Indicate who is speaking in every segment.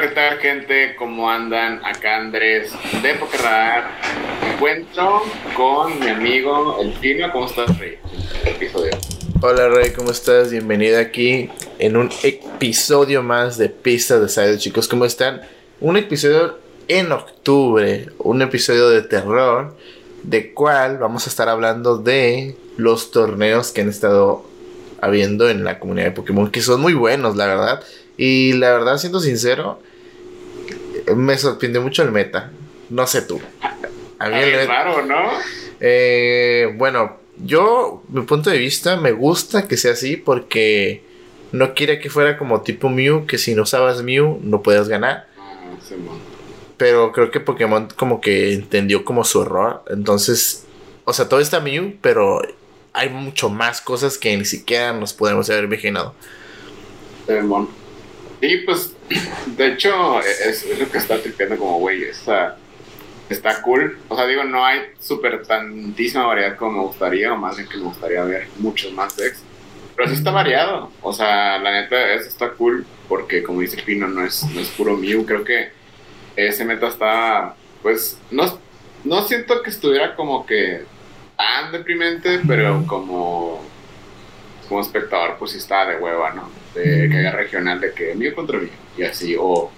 Speaker 1: ¿qué tal, gente? ¿Cómo andan? Acá Andrés de Pokerradar. Me encuentro con mi amigo El Fino. ¿Cómo estás, Rey?
Speaker 2: Hola, Rey, ¿cómo estás? Bienvenida aquí en un episodio más de Pistas de Side, chicos. ¿Cómo están? Un episodio en octubre, un episodio de terror, de cual vamos a estar hablando de los torneos que han estado habiendo en la comunidad de Pokémon, que son muy buenos, la verdad. Y la verdad, siendo sincero, me sorprendió mucho el meta. No sé tú.
Speaker 1: A mí el raro, ¿no?
Speaker 2: Eh, bueno, yo, mi punto de vista, me gusta que sea así porque no quiere que fuera como tipo Mew, que si no usabas Mew no puedes ganar.
Speaker 1: Ah,
Speaker 2: pero creo que Pokémon como que entendió como su error. Entonces, o sea, todo está Mew, pero hay mucho más cosas que ni siquiera nos podemos haber imaginado.
Speaker 1: Sí, pues, de hecho, es, lo que está tripeando como, güey, está, está cool. O sea, digo, no hay súper tantísima variedad como me gustaría, o más bien que me gustaría ver muchos más decks. Pero sí está variado. O sea, la neta, eso está cool, porque como dice el Pino, no es, no es puro Mew. Creo que ese meta está, pues, no, no siento que estuviera como que tan deprimente, pero como, como espectador, pues sí está de hueva, ¿no? de que regional de que mío contra mí y así o,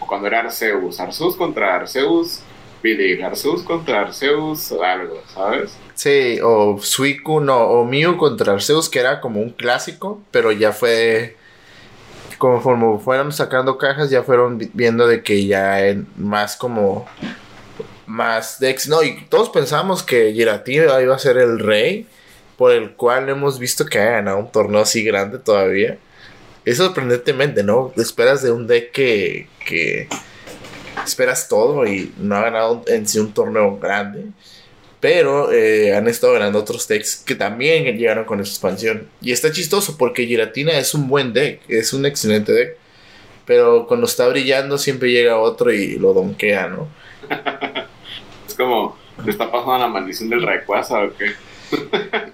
Speaker 1: cuando era Arceus Arceus contra Arceus Billy Arceus contra Arceus algo ¿sabes?
Speaker 2: Sí, o Suiku, no, o Mew contra Arceus, que era como un clásico, pero ya fue. Conforme fueron sacando cajas, ya fueron viendo de que ya en más como. Más decks. No, y todos pensamos que Giratina iba a ser el rey, por el cual hemos visto que ha ganado un torneo así grande todavía es sorprendentemente, ¿no? Esperas de un deck que, esperas todo y no ha ganado en sí un torneo grande. Pero eh, han estado ganando otros decks que también llegaron con esa expansión. Y está chistoso porque Giratina es un buen deck, es un excelente deck. Pero cuando está brillando siempre llega otro y lo donkea, ¿no?
Speaker 1: es como, ¿te está pasando la maldición del Rayquaza o qué?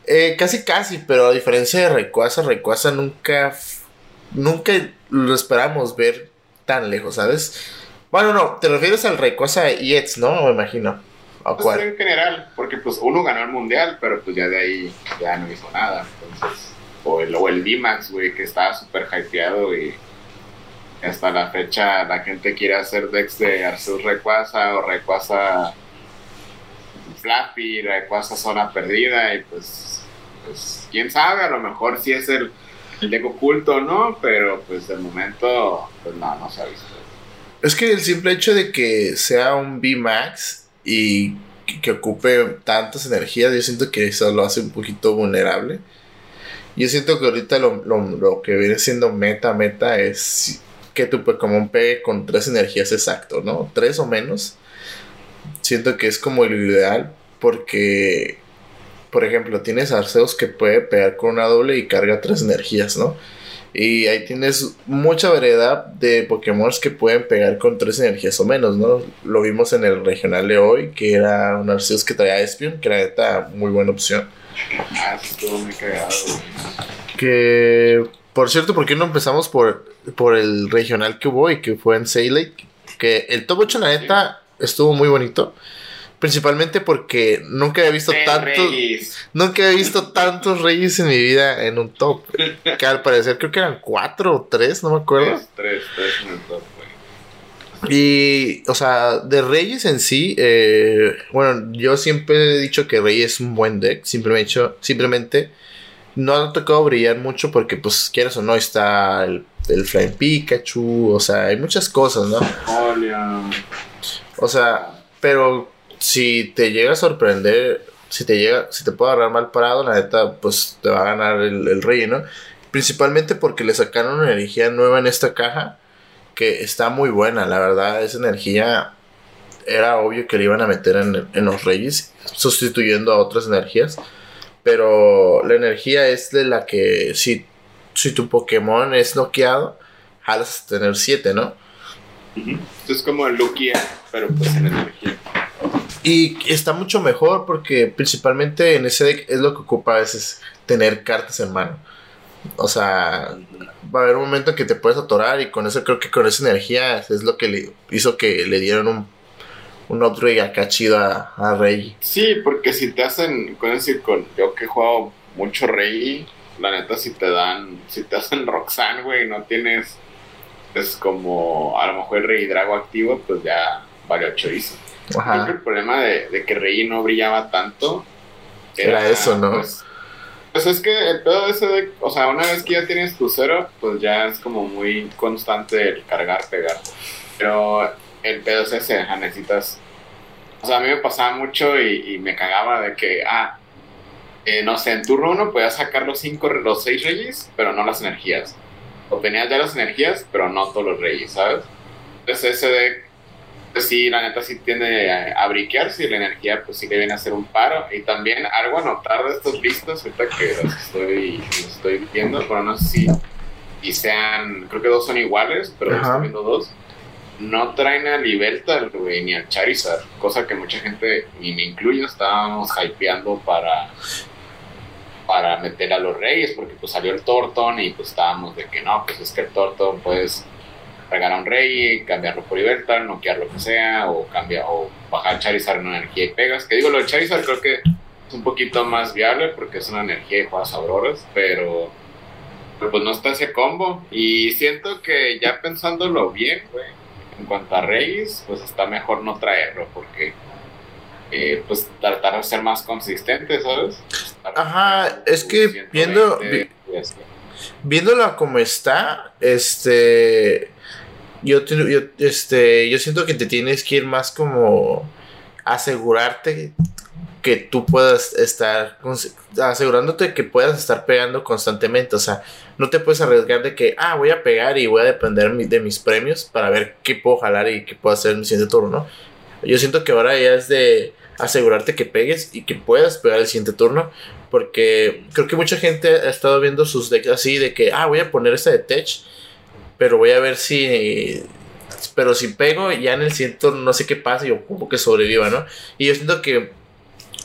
Speaker 2: Eh, casi, casi, pero a diferencia de Rayquaza, Rayquaza nunca nunca lo esperamos ver tan lejos, ¿sabes? Bueno, no, te refieres al Rayquaza EX, ¿no? Me imagino.
Speaker 1: ¿A pues en general, porque pues uno ganó el mundial, pero pues ya de ahí ya no hizo nada. Entonces, o el, o el D-Max, güey, que estaba súper hypeado y hasta la fecha la gente quiere hacer decks de Arceus Rayquaza o Rayquaza Flappy, Rayquaza Zona Perdida y pues, pues quién sabe, a lo mejor si es el el deck oculto, ¿no? Pero pues de momento, pues no, no se ha visto.
Speaker 2: Es que el simple hecho de que sea un B-Max y que, ocupe tantas energías, yo siento que eso lo hace un poquito vulnerable. Yo siento que ahorita lo, lo, que viene siendo meta, meta es que tu Pokémon pegue con tres energías exacto, ¿no? Tres o menos. Siento que es como el ideal porque por ejemplo, tienes Arceus que puede pegar con una doble y carga tres energías, ¿no? Y ahí tienes mucha variedad de Pokémon que pueden pegar con tres energías o menos, ¿no? Lo vimos en el regional de hoy, que era un Arceus que traía Espion, que era neta muy buena opción.
Speaker 1: Ah, estuvo muy cagado.
Speaker 2: Que, por cierto, ¿por qué no empezamos por, por el regional que hubo y que fue en Sailor? Que el top 8, la neta, estuvo muy bonito. Principalmente porque nunca he visto tantos. Nunca he visto tantos reyes en mi vida en un top. que al parecer creo que eran cuatro o tres, no me acuerdo.
Speaker 1: Tres, tres, en el top,
Speaker 2: Y, o sea, de Reyes en sí, eh, bueno, yo siempre he dicho que Reyes es un buen deck. Simplemente, simplemente no ha tocado brillar mucho porque, pues, quieras o no, está el, el Flying Pikachu, o sea, hay muchas cosas, ¿no? O sea, pero si te llega a sorprender, si te llega, si te puede agarrar mal parado, la neta, pues te va a ganar el, rey, ¿no? Principalmente porque le sacaron una energía nueva en esta caja que está muy buena, la verdad, esa energía era obvio que le iban a meter en, en los reyes, sustituyendo a otras energías. Pero la energía es de la que si, si tu Pokémon es noqueado, jalas a tener 7, ¿no?
Speaker 1: Es como el Lugia, pero pues en energía.
Speaker 2: Y está mucho mejor porque principalmente en ese deck es lo que ocupa a veces tener cartas en mano. O sea, va a haber un momento que te puedes atorar y con eso creo que con esa energía es lo que le hizo que le dieron un, un upgrade acá chido a, a Rey.
Speaker 1: Sí, porque si te hacen, con decir, con yo que he jugado mucho Rey, la neta si te dan, si te hacen Roxanne, güey, no tienes, es como a lo mejor el Rey Drago activo, pues ya valió chorizo. Creo que el problema de, de, que Rey no brillaba tanto
Speaker 2: era, eso, ¿no?
Speaker 1: Pues, pues, es que el pedo ese de, o sea, una vez que ya tienes tu cero, pues ya es como muy constante el cargar, pegar. Pero el pedo es ese, necesitas, o sea, a mí me pasaba mucho y, me cagaba de que, ah, eh, no sé, en turno uno podías sacar los cinco, los seis reyes, pero no las energías. O tenías ya las energías, pero no todos los reyes, ¿sabes? Entonces ese de pues sí, la neta sí tiende a, briquearse y la energía pues sí le viene a hacer un paro. Y también algo a notar de estos listos, ahorita que los estoy, estoy viendo, pero no sé si y sean, creo que dos son iguales, pero estoy viendo dos. No traen a Libeltal, güey, ni al Charizard, cosa que mucha gente, y me incluyo, estábamos hypeando para para meter a los reyes, porque pues salió el Torton y pues estábamos de que no, pues es que el Torton pues regalar un rey, cambiarlo por Libertar, noquear lo que sea, o cambiar, o bajar Charizard en una energía y pegas. Que digo, lo de Charizard creo que es un poquito más viable porque es una energía y juegas sabroras, pero, pues no está ese combo. Y siento que ya pensándolo bien, güey, en cuanto a Reyes, pues está mejor no traerlo porque. Eh, pues tratar de ser más consistente, ¿sabes?
Speaker 2: Ajá, es que viendo, viéndolo como está, este yo, yo, este, yo siento que te tienes que ir más como asegurarte que tú puedas estar asegurándote que puedas estar pegando constantemente, o sea, no te puedes arriesgar de que, ah, voy a pegar y voy a depender de mis premios para ver qué puedo jalar y qué puedo hacer en mi siguiente turno, ¿no? Yo siento que ahora ya es de asegurarte que pegues y que puedas pegar el siguiente turno, porque creo que mucha gente ha estado viendo sus decks así de que, ah, voy a poner esta de Tech pero voy a ver si. Pero si pego, ya en el ciento no sé qué pasa y ocupo que sobreviva, ¿no? Y yo siento que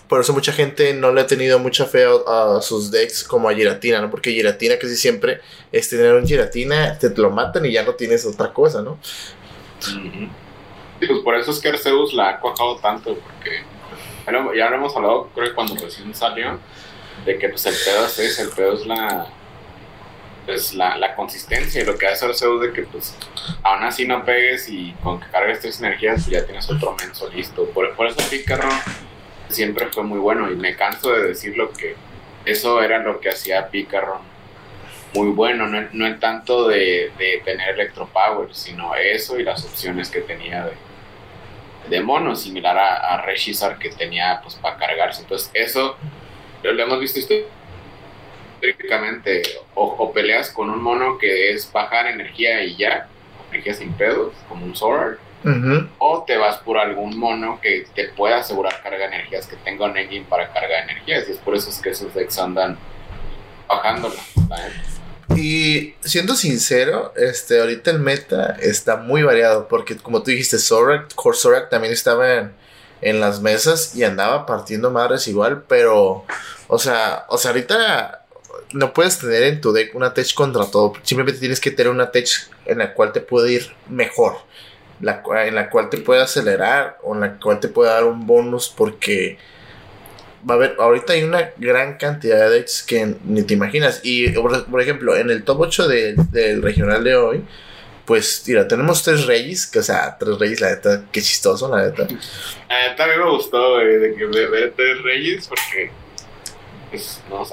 Speaker 2: por eso mucha gente no le ha tenido mucha fe a, sus decks como a Giratina, ¿no? Porque Giratina casi siempre es tener un Giratina, te lo matan y ya no tienes otra cosa, ¿no?
Speaker 1: Pues por eso es que Arceus la ha cuajado tanto, porque ya lo hemos hablado, creo que cuando recién salió, de que pues el pedo es el pedo es la pues la, consistencia y lo que hace Arceus de que pues aún así no pegues y con que cargues tres energías pues ya tienes otro menso listo. Por, por eso Pícaro siempre fue muy bueno y me canso de decir lo que eso era lo que hacía Pícaro muy bueno, no, no tanto de, de tener Electropower, sino eso y las opciones que tenía de, de mono, similar a, a Reshizar que tenía pues para cargarse. Entonces eso lo, lo hemos visto eléctricamente o, peleas con un mono que es bajar energía y ya, energía sin pedos, como un Sword, o te vas por algún mono que te pueda asegurar carga de energías, que tenga un engine para carga de energías, y es por eso es que esos decks andan bajándola.
Speaker 2: Y siendo sincero, este, ahorita el meta está muy variado, porque como tú dijiste, Zorak, Core Zorak también estaba en, en las mesas y andaba partiendo madres igual, pero, o sea, o sea, ahorita no puedes tener en tu deck una tech contra todo. Simplemente tienes que tener una tech en la cual te puede ir mejor. La, en la cual te puede acelerar o en la cual te puede dar un bonus porque va a haber, ahorita hay una gran cantidad de decks que ni te imaginas. Y por, ejemplo, en el top 8 del regional de hoy, pues mira, tenemos tres reyes, que o sea, tres reyes, la neta, qué chistoso, la neta.
Speaker 1: A mí también me gustó, de que ver tres reyes porque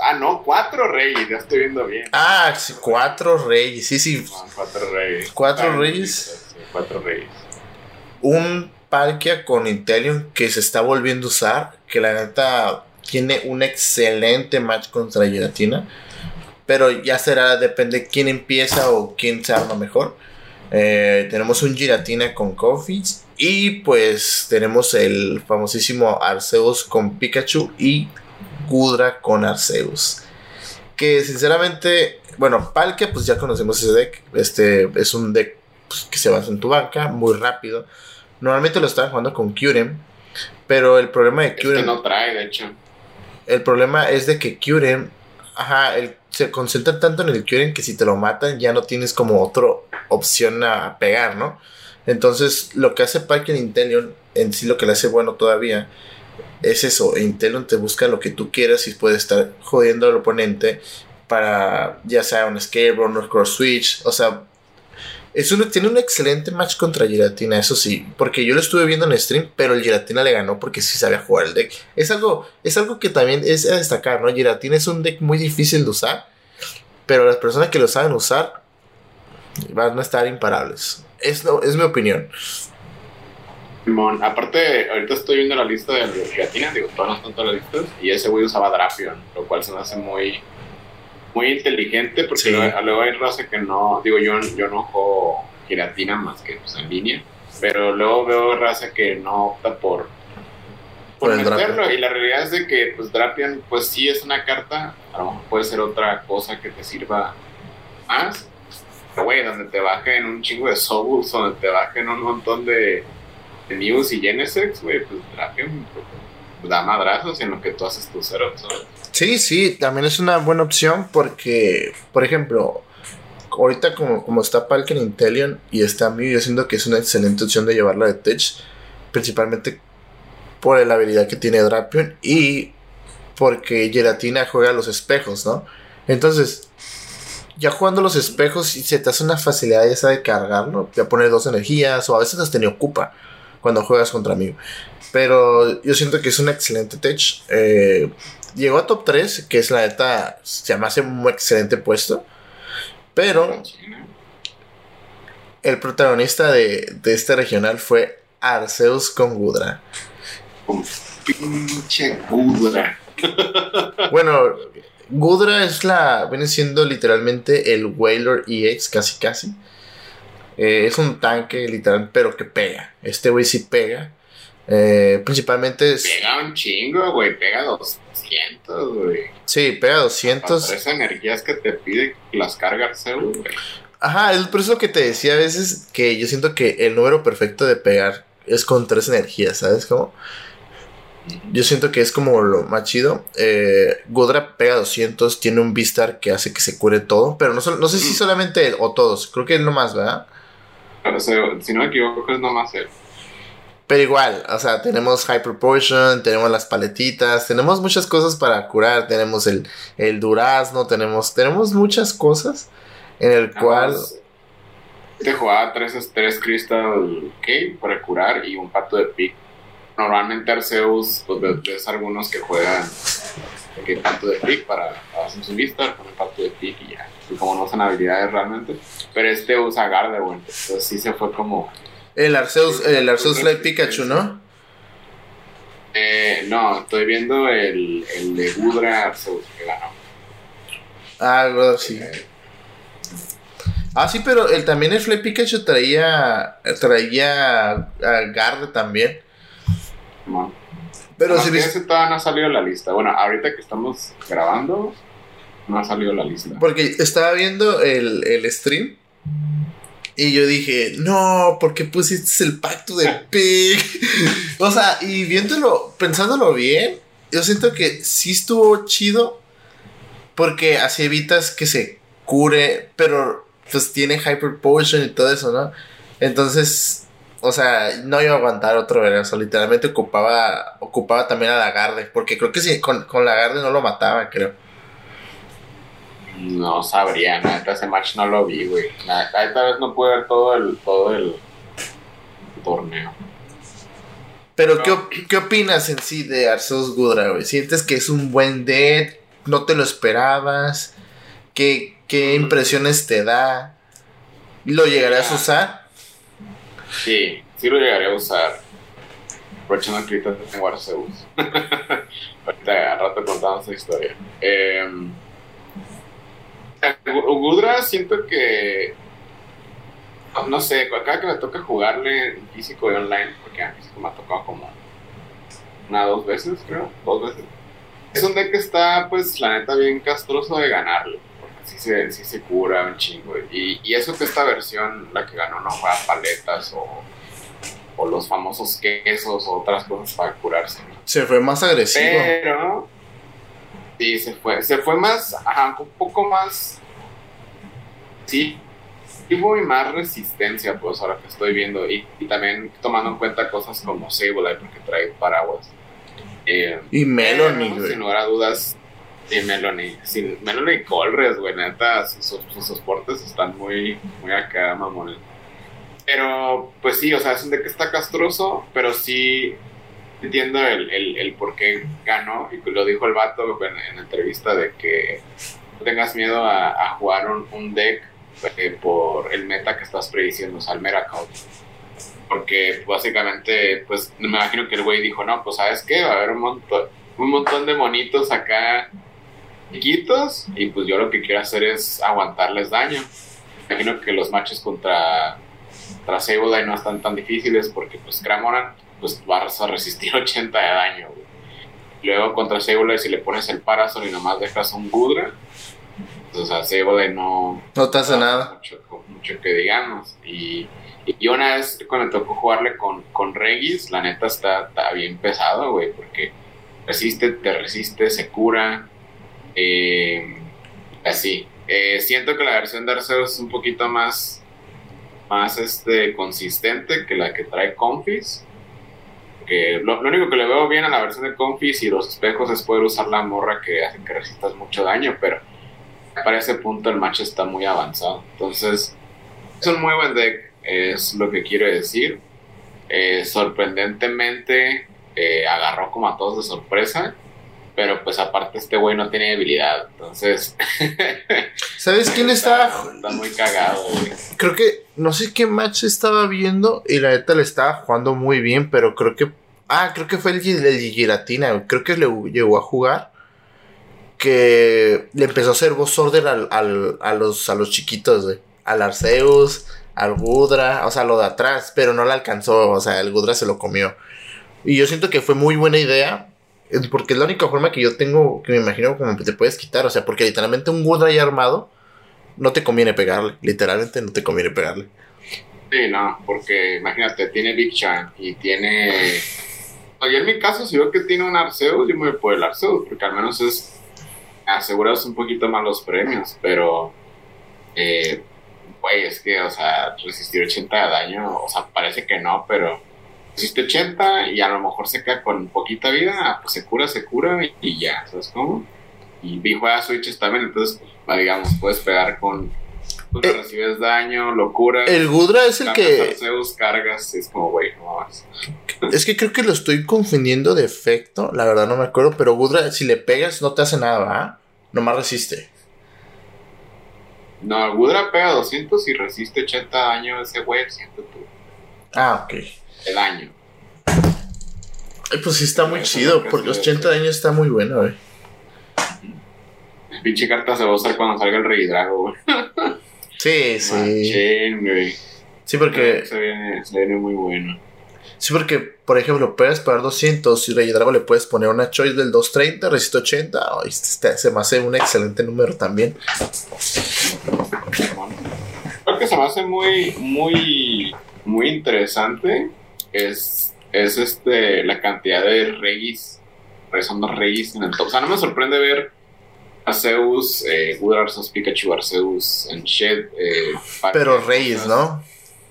Speaker 1: ah, no, cuatro reyes, ya estoy viendo bien.
Speaker 2: Ah, sí, cuatro reyes, sí, sí.
Speaker 1: cuatro reyes.
Speaker 2: Cuatro reyes.
Speaker 1: cuatro reyes.
Speaker 2: Un Palkia con Intelion que se está volviendo a usar, que la neta tiene un excelente match contra Giratina. Pero ya será, depende quién empieza o quién se arma mejor. Eh, tenemos un Giratina con Coffee. Y pues tenemos el famosísimo Arceus con Pikachu y Gudra con Arceus. Que sinceramente, bueno, Palkia, pues ya conocemos ese deck. Este es un deck pues, que se basa en tu banca, muy rápido. Normalmente lo están jugando con Kyurem, pero el problema de Kyurem.
Speaker 1: no trae, de hecho.
Speaker 2: El problema es de que Kyurem, ajá, el se concentran tanto en el curing que si te lo matan ya no tienes como otra opción a pegar, ¿no? Entonces, lo que hace Parker Intelion, en sí lo que le hace bueno todavía, es eso. Intelion te busca lo que tú quieras y puede estar jodiendo al oponente para ya sea un escape run o cross switch. O sea, es tiene un excelente match contra Giratina, eso sí. Porque yo lo estuve viendo en stream, pero el Giratina le ganó porque sí sabía jugar el deck. Es algo, es algo que también es a destacar, ¿no? Giratina es un deck muy difícil de usar. Pero las personas que lo saben usar van a estar imparables. Es, es mi opinión.
Speaker 1: aparte, ahorita estoy viendo la lista de Giratina, digo, todas no están todas las listas, y ese güey usaba Drapion, lo cual se me hace muy muy inteligente porque luego, hay raza que no, digo yo, yo no juego giratina más que pues, en línea, pero luego veo raza que no opta por, por, meterlo y la realidad es de que pues Drapion pues sí es una carta, a lo mejor puede ser otra cosa que te sirva más, pero güey, donde te bajen un chingo de Souls, donde te bajen un montón de, de News y Genesis, güey, pues Drapion pues, da madrazos en lo que tú haces tu cero, ¿sabes?
Speaker 2: Sí, sí, también es una buena opción porque, por ejemplo, ahorita como, como está Palken Intellion y está Mew, yo siento que es una excelente opción de llevarla de Tech, principalmente por la habilidad que tiene Drapion y porque Gelatina juega los espejos, ¿no? Entonces, ya jugando los espejos, se te hace una facilidad esa de cargarlo, ya poner dos energías o a veces hasta ni ocupa cuando juegas contra Mew. Pero yo siento que es un excelente tech. Eh, llegó a top 3, que es la neta, se me hace un excelente puesto. Pero el protagonista de, este regional fue Arceus con Gudra.
Speaker 1: pinche Gudra.
Speaker 2: bueno, Gudra es la. Viene siendo literalmente el Whaler EX, casi casi. Eh, es un tanque literal, pero que pega. Este güey sí pega. Eh, principalmente es.
Speaker 1: Pega un chingo, güey. Pega 200, güey.
Speaker 2: Sí, pega 200.
Speaker 1: Esas energías que te pide las cargas, güey.
Speaker 2: Ajá, es por eso que te decía a veces que yo siento que el número perfecto de pegar es con tres energías, ¿sabes cómo? Yo siento que es como lo más chido. Eh, Godra pega 200, tiene un Vistar que hace que se cure todo, pero no, no sé si mm. solamente él o todos, creo que es nomás, ¿verdad?
Speaker 1: Pero, si no me equivoco, es nomás él.
Speaker 2: Pero igual, o sea, tenemos Hyper Potion, tenemos las paletitas, tenemos muchas cosas para curar, tenemos el, el durazno, tenemos, tenemos muchas cosas en el cual...
Speaker 1: Te jugaba tres, tres Crystal Cave para curar y un pato de pick. Normalmente Arceus, pues ves algunos que juegan que pato de pick para, hacer su vista con el pato de pick y ya. Y como no son habilidades realmente. Pero este usa Gardevoir, entonces sí se fue como
Speaker 2: el Arceus, el Arceus Light Pikachu, ¿no?
Speaker 1: Eh, no, estoy viendo el, el de Gudra Arceus.
Speaker 2: Ah, sí. Ah, sí, pero el, también el Fly Pikachu traía traía a Garde también.
Speaker 1: No. Pero si ese todavía no ha salido la lista. Bueno, ahorita que estamos grabando, no ha salido la lista.
Speaker 2: Porque estaba viendo el, el stream y yo dije, no, ¿por qué pusiste el pacto de Pig? o sea, y viéndolo, pensándolo bien, yo siento que sí estuvo chido. Porque así evitas que se cure, pero pues tiene Hyper Potion y todo eso, ¿no? Entonces, o sea, no iba a aguantar otro verano. Literalmente ocupaba, ocupaba también a la Garde. Porque creo que sí, con, con la Garde no lo mataba, creo.
Speaker 1: No sabría, nada, ese match no lo vi, güey. Esta vez no pude ver todo el, todo el torneo.
Speaker 2: Pero, ¿qué, ¿qué, opinas en sí de Arceus Gudra, güey? ¿Sientes que es un buen dead? ¿No te lo esperabas? ¿Qué, qué impresiones te da? ¿Lo llegarás a usar?
Speaker 1: Sí, sí lo llegaré a usar. Aprovechando que ahorita tengo Arceus. ahorita al rato contamos esa historia. Eh, Gudra siento que no sé, cada que me toca jugarle en físico y online, porque en físico me ha tocado como una dos veces, creo, dos veces. Es un deck que está, pues, la neta, bien castroso de ganarlo, porque sí se, sí se cura un chingo. Y, y eso que esta versión, la que ganó, no juega paletas o, o los famosos quesos o otras cosas para curarse.
Speaker 2: Se fue más agresivo.
Speaker 1: Pero Sí, se fue. Se fue más, ajá, un poco más. Sí, y más resistencia, pues ahora que estoy viendo. Y, también tomando en cuenta cosas como Sableye, porque trae paraguas.
Speaker 2: Eh, y Melanie,
Speaker 1: güey. sin lugar a dudas. Y Melanie. Sin, Melanie Colres, güey. Neta, sus, sus, soportes están muy, muy acá, mamones. Pero, pues sí, o sea, es un deck que está castroso, pero sí entiendo el, el, el por qué ganó. Y lo dijo el vato en, la entrevista de que no tengas miedo a, jugar un, un deck eh, por el meta que estás prediciendo, o sea, el Meracaut. Porque básicamente, pues me imagino que el güey dijo, no, pues sabes qué, va a haber un montón, un montón de monitos acá chiquitos y pues yo lo que quiero hacer es aguantarles daño. Me imagino que los matches contra, contra Sableye no están tan difíciles porque pues Cramoran pues vas a resistir 80 de daño. Luego contra Sableye si le pones el Parasol y nomás dejas un Gudra, o sea, Sable no...
Speaker 2: No te hace nada.
Speaker 1: Mucho, mucho, que digamos. Y, y una vez cuando me tocó jugarle con, con Regis, la neta está, está bien pesado, güey, porque resiste, te resiste, se cura. Eh, así. Eh, siento que la versión de Arceus es un poquito más, más este, consistente que la que trae Confis. Que lo, único que le veo bien a la versión de Confis y los espejos es poder usar la morra que hace que resistas mucho daño, pero para ese punto el match está muy avanzado. Entonces, es un muy buen deck, es lo que quiero decir. Eh, sorprendentemente eh, agarró como a todos de sorpresa, pero pues aparte este güey no tiene debilidad, entonces...
Speaker 2: ¿Sabes quién está?
Speaker 1: Está muy cagado,
Speaker 2: Creo que, no sé qué match estaba viendo y la neta le estaba jugando muy bien, pero creo que... Ah, creo que fue el, el Giratina, creo que le llegó a jugar que le empezó a hacer voz order al, a, los, a los chiquitos, güey. Al Arceus, al Gudra, o sea, lo de atrás, pero no le alcanzó, o sea, el Gudra se lo comió. Y yo siento que fue muy buena idea, porque es la única forma que yo tengo, que me imagino como te puedes quitar, o sea, porque literalmente un ya armado, no te conviene pegarle, literalmente no te conviene pegarle.
Speaker 1: Sí, no, porque imagínate, tiene Big Chan y tiene... Oye, en mi caso, si veo que tiene un Arceus, yo me voy por el Arceus, porque al menos es aseguras un poquito más los premios, pero, eh, güey, es que, o sea, resistir 80 de daño, o sea, parece que no, pero resiste 80 y a lo mejor se queda con poquita vida, pues se cura, se cura y, ya, ¿sabes cómo? Y, vi juega switches también, entonces, pues, digamos, puedes pegar con Tú eh, recibes daño, locura.
Speaker 2: El Gudra es el que.
Speaker 1: cargas, es como, güey, no
Speaker 2: Es que creo que lo estoy confundiendo de efecto, la verdad no me acuerdo, pero Gudra, si le pegas, no te hace nada, ¿va? Nomás resiste.
Speaker 1: No, Gudra pega 200 y resiste 80 daño ese güey, siento tú.
Speaker 2: Ah, ok.
Speaker 1: El daño.
Speaker 2: Ay, pues sí está muy chido, porque los 80 daños está muy bueno, güey.
Speaker 1: Pinche carta se va a usar cuando salga el Rey Drago, güey.
Speaker 2: Sí,
Speaker 1: sí.
Speaker 2: Sí, porque.
Speaker 1: Se viene, se viene muy bueno.
Speaker 2: Sí, porque, por ejemplo, puedes pagar 200 y Rey Drago le puedes poner una choice del 230, resiste 80. este, se me hace un excelente número también.
Speaker 1: Creo que se me hace muy, muy, muy interesante. Es, es este, la cantidad de reyes, son dos reyes en el top. O sea, no me sorprende ver Arceus, eh, Arceus, Pikachu, Arceus, en Shed. Eh,
Speaker 2: Pero Reyes, ¿no?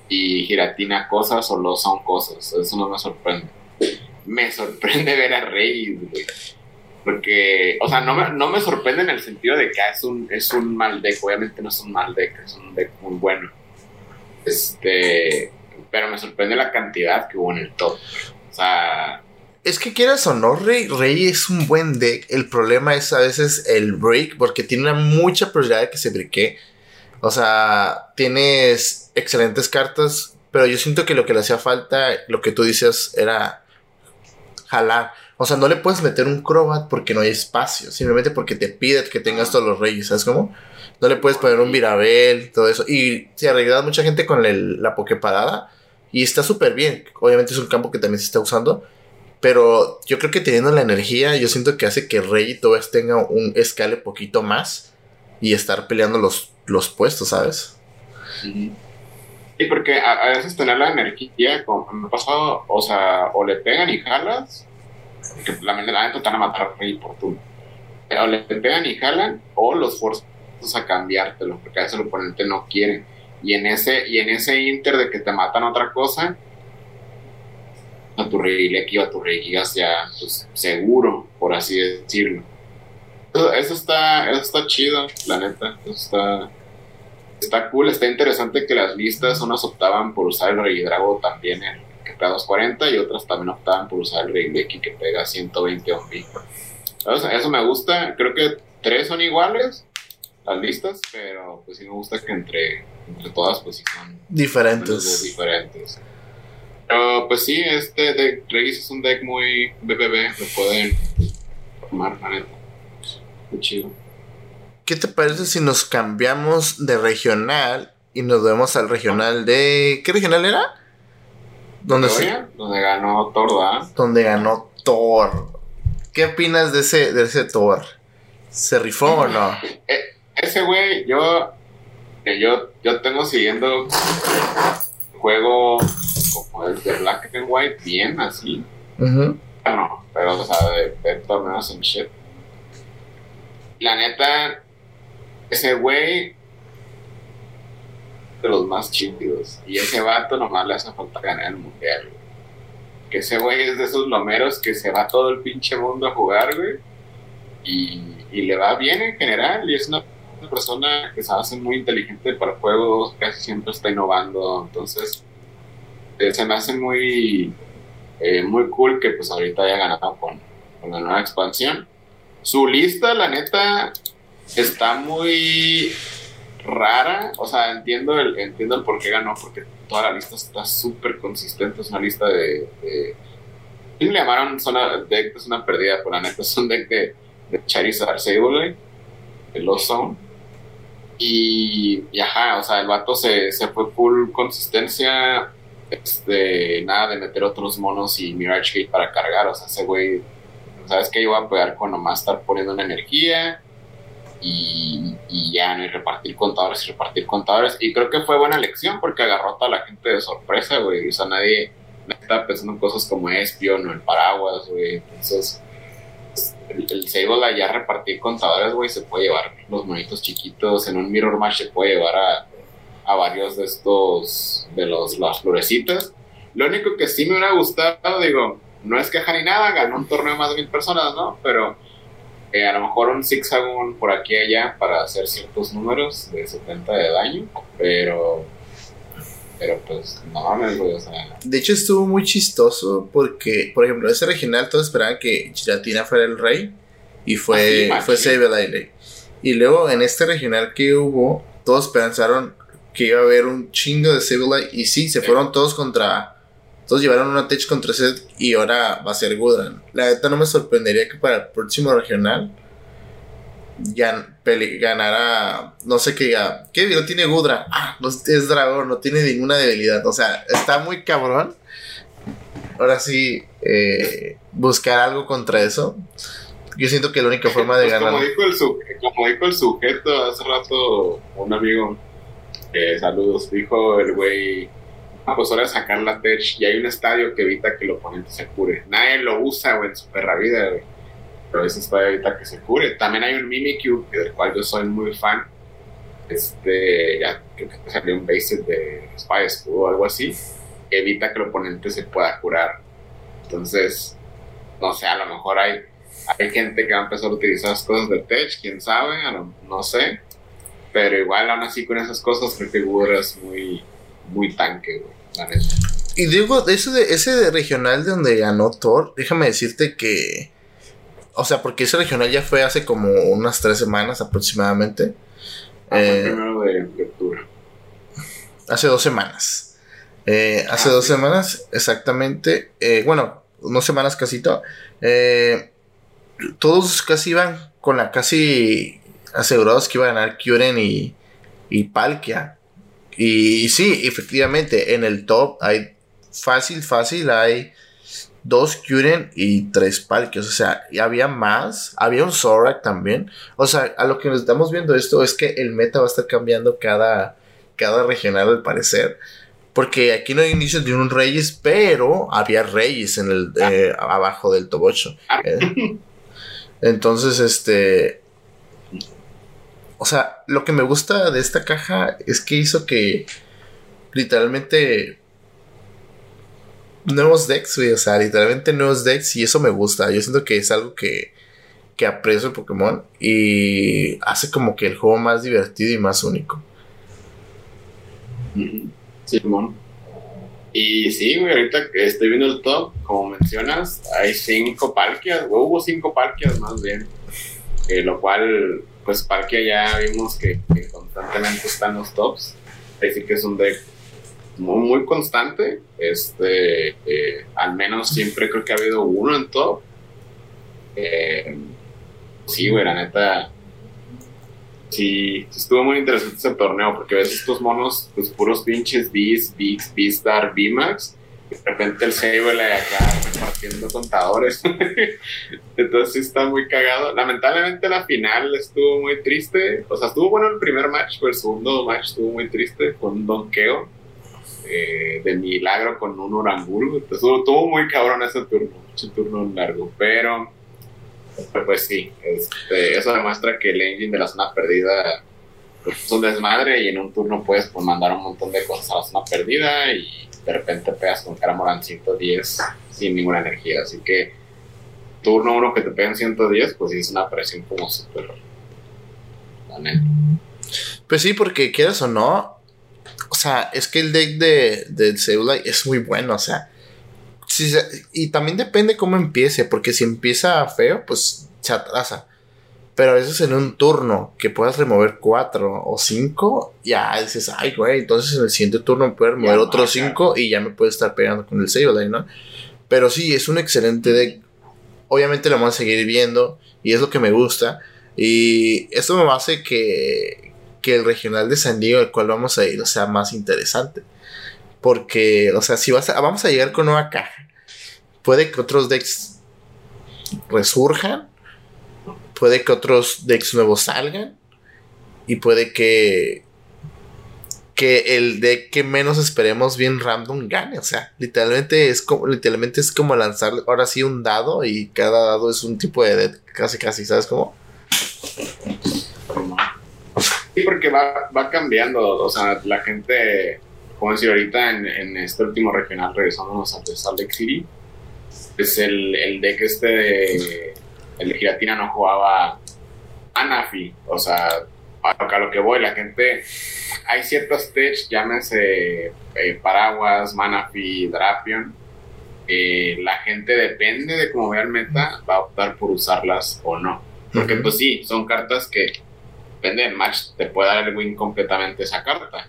Speaker 1: Y Giratina cosas o los son cosas. Eso no me sorprende. Me sorprende ver a Reyes, güey. Porque, o sea, no me, no me sorprende en el sentido de que es un, es un mal deck. Obviamente no es un mal deck, es un deck muy bueno. Este, pero me sorprende la cantidad que hubo en el top. O sea,
Speaker 2: es que quieras o no, Rey, Rey es un buen deck. El problema es a veces el break, porque tiene mucha probabilidad de que se breque. O sea, tienes excelentes cartas, pero yo siento que lo que le hacía falta, lo que tú dices, era jalar. O sea, no le puedes meter un Crobat porque no hay espacio, simplemente porque te pide que tengas todos los reyes, ¿sabes cómo? No le puedes poner un Virabel, todo eso. Y se ha arreglado mucha gente con el, la Pokeparada y está súper bien. Obviamente es un campo que también se está usando pero yo creo que teniendo la energía, yo siento que hace que Rey todavía tenga un escale poquito más y estar peleando los, los puestos, ¿sabes?
Speaker 1: Sí, porque a, veces tener la energía, como me ha pasado, o sea, o le pegan y jalas, que la neta te van a matar a Rey por tú. o le pegan y jalan, o los forzas a cambiártelo, porque a veces el oponente no quiere. Y en ese, y en ese inter de que te matan otra cosa, a tu aquí o a tu regigas ya pues, seguro, por así decirlo. Eso, está, eso está chido, la neta. Eso está, está cool, está interesante que las listas unas optaban por usar el Rey Drago también en que pega 240 y otras también optaban por usar el Rey que pega 120 OMB. Eso, eso me gusta, creo que tres son iguales las listas, pero pues sí me gusta que entre, entre todas pues sí son
Speaker 2: diferentes.
Speaker 1: diferentes. Pero pues sí, este deck Regis es un deck muy BBB, lo pueden formar, la neta. Muy chido.
Speaker 2: ¿Qué te parece si nos cambiamos de regional y nos vemos al regional de. ¿Qué regional era?
Speaker 1: ¿Dónde Donde ganó Thor, ¿verdad?
Speaker 2: Donde ganó Thor. ¿Qué opinas de ese, de ese Thor? ¿Se rifó o no?
Speaker 1: Eh, ese güey, yo, yo, yo tengo siguiendo juego como el de Black and White bien así. Bueno, pero o sea, de, de torneos en shit. La neta, ese güey de los más chidos. Y ese vato nomás le hace falta ganar el mundial, Que ese güey es de esos lomeros que se va todo el pinche mundo a jugar, güey. Y, y le va bien en general. Y es una, persona que se hace muy inteligente para juegos, casi siempre está innovando. Entonces, eh, se me hace muy, eh, muy cool que pues ahorita haya ganado con, con la nueva expansión. Su lista, la neta, está muy rara. O sea, entiendo el, entiendo el por qué ganó, porque toda la lista está súper consistente. Es una lista de. de le llamaron zona deck? Es una pérdida, pero la neta es un deck de, de Charizard Sable, de Lost Zone. Y, y, ajá, o sea, el vato se, se fue full consistencia. Este, nada de meter otros monos y Mirage Gate para cargar. O sea, ese güey, ¿sabes que Iba a pegar con nomás estar poniendo una energía y, ya, ¿no? Y repartir contadores y repartir contadores. Y creo que fue buena elección porque agarró a toda la gente de sorpresa, güey. O sea, nadie, estaba pensando en cosas como Espion o el paraguas, güey. Entonces, el, el Sable ya repartir contadores, güey, se puede llevar los monitos chiquitos. En un Mirror Match se puede llevar a, a varios de estos, de los, las florecitas. Lo único que sí me hubiera gustado, digo, no es queja ni nada, ganó un torneo más de mil personas, ¿no? Pero eh, a lo mejor un zigzagón por aquí y allá para hacer ciertos números de 70 de daño, pero pero pues no mames, güey, o sea.
Speaker 2: De hecho estuvo muy chistoso porque, por ejemplo, ese regional todos esperaban que Giratina fuera el rey y fue, ah, fue Sable Y luego en este regional que hubo, todos pensaron que iba a haber un chingo de Sable y sí, se fueron todos contra todos llevaron una Tech contra set y ahora va a ser Gudran. La neta no me sorprendería que para el próximo regional ya ganara, no sé qué ¿Qué no tiene Gudra? Ah, no, es dragón, no tiene ninguna debilidad. O sea, está muy cabrón. Ahora sí, eh, buscar algo contra eso. Yo siento que la única forma de pues ganar.
Speaker 1: Como dijo, el como dijo el sujeto hace rato, un amigo, eh, saludos, dijo el güey Ah, pues ahora sacar la tech y hay un estadio que evita que el oponente se cure. Nadie lo usa, güey, en su perra vida, güey. Pero ese estadio evita que se cure. También hay un Mimikyu, del cual yo soy muy fan. Este, ya creo que salió un basic de Spy School o algo así. evita que el oponente se pueda curar. Entonces, no sé, a lo mejor hay, hay gente que va a empezar a utilizar las cosas del tech, quién sabe, no sé. Pero igual, aún así, con esas cosas, creo que Google es muy, muy tanque, güey.
Speaker 2: Y digo, eso de, ese de regional de donde ganó Thor, déjame decirte que. O sea, porque ese regional ya fue hace como unas tres semanas aproximadamente.
Speaker 1: Ah, eh, primero de, octubre.
Speaker 2: Hace dos semanas. Eh, hace ah, dos semanas, exactamente. Eh, bueno, dos semanas casi todo. todos casi iban con la casi asegurados que iban a ganar Kyuren y, y Palkia. Y sí, efectivamente, en el top hay fácil, fácil, hay dos Kyuren y tres Palkios. O sea, y había más. Había un Zorak también. O sea, a lo que nos estamos viendo esto es que el meta va a estar cambiando cada, cada regional al parecer. Porque aquí no hay inicios de un Reyes, pero había Reyes en el, eh, abajo del top 8. Eh, Entonces, este. O sea, lo que me gusta de esta caja es que hizo que literalmente nuevos decks, güey. O sea, literalmente nuevos decks y eso me gusta. Yo siento que es algo que, que aprecio el Pokémon y hace como que el juego más divertido y más único.
Speaker 1: Simón. Y sí, güey, ahorita que estoy viendo el top, como mencionas, hay cinco palquias, o hubo cinco palquias más bien. lo cual, pues Palkia ya vimos que, constantemente están los tops. Así que es un deck muy, muy constante. Este, eh, al menos siempre creo que ha habido uno en top. Eh, sí, güey, la neta. Sí, estuvo muy interesante ese torneo porque ves estos monos, pues puros pinches Beast, Beast, Beastar, B-Max. Y de repente el Sable acá repartiendo contadores. Entonces sí está muy cagado. Lamentablemente la final estuvo muy triste. O sea, estuvo bueno el primer match, pero el segundo match estuvo muy triste con un donqueo eh, milagro con un orangul. Estuvo, muy cabrón ese turno, ese turno largo, pero pues sí, este, eso demuestra que el engine de la zona perdida pues, es un desmadre y en un turno puedes pues, mandar un montón de cosas a la zona perdida y de repente pegas con Caramoran 110 sin ninguna energía. Así que turno uno que te pegan 110, pues es una presión como súper.
Speaker 2: Pues sí, porque quieras o no, o sea, es que el deck de, del es muy bueno, o sea. y también depende cómo empiece, porque si empieza feo, pues se atrasa. Pero a veces en un turno que puedas remover cuatro o cinco, ya dices, ay, güey, entonces en el siguiente turno puedes remover otros cinco y ya me puedes estar pegando con el Sableye, ¿no? Pero sí, es un excelente deck. Obviamente lo vamos a seguir viendo y es lo que me gusta. Y esto me hace que, que el regional de San Diego, al cual vamos a ir, sea más interesante. Porque, o sea, si vas vamos a llegar con nueva caja, puede que otros decks resurjan, puede que otros decks nuevos salgan, y puede que que el deck que menos esperemos bien random gane. O sea, literalmente es como, literalmente es como lanzar ahora sí un dado y cada dado es un tipo de deck, casi casi, ¿sabes cómo?
Speaker 1: Sí, porque va, va cambiando, o sea, la gente, como decir ahorita en, en este último regional, regresándonos a Salt Lake City, es el, el deck este de, el de Giratina no jugaba Anafi, o sea, a lo que voy, la gente, hay ciertos techs, llámese eh, Paraguas, Manafi, Drapion, eh, la gente depende de cómo vea el meta, va a optar por usarlas o no. Porque pues sí, son cartas que depende del match, te puede dar el win completamente esa carta.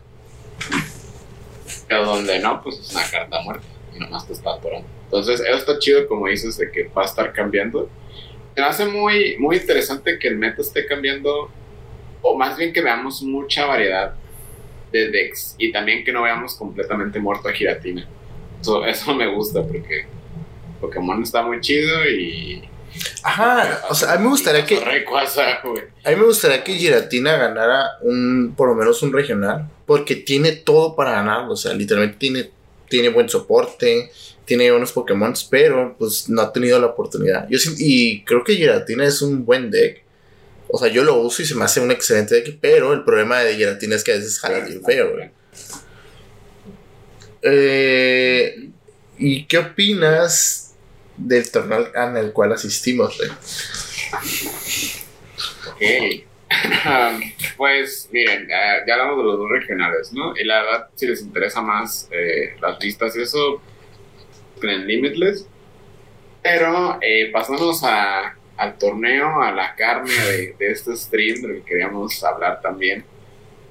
Speaker 1: Pero donde no, pues es una carta muerta y nomás te está atorando. Entonces, eso está chido, como dices, de que va a estar cambiando. Me hace muy, muy interesante que el meta esté cambiando, o más bien que veamos mucha variedad de decks y también que no veamos completamente muerto a Giratina. Eso, eso me gusta porque Pokémon está muy chido y
Speaker 2: Ajá, o sea, a mí me gustaría que. A mí me gustaría que Giratina ganara un, por lo menos un regional, porque tiene todo para ganar, o sea, literalmente tiene, tiene buen soporte, tiene unos Pokémon, pero pues no ha tenido la oportunidad. Yo y creo que Giratina es un buen deck. O sea, yo lo uso y se me hace un excelente deck, pero el problema de Giratina es que a veces jala bien feo, güey. Eh, ¿Y qué opinas del torneo el cual asistimos.
Speaker 1: Ok. pues miren, ya hablamos de los dos regionales, ¿no? Y la verdad, si les interesa más eh, las listas y eso, en Limitless. Pero eh, pasamos a, al torneo, a la carne de, este stream del que queríamos hablar también.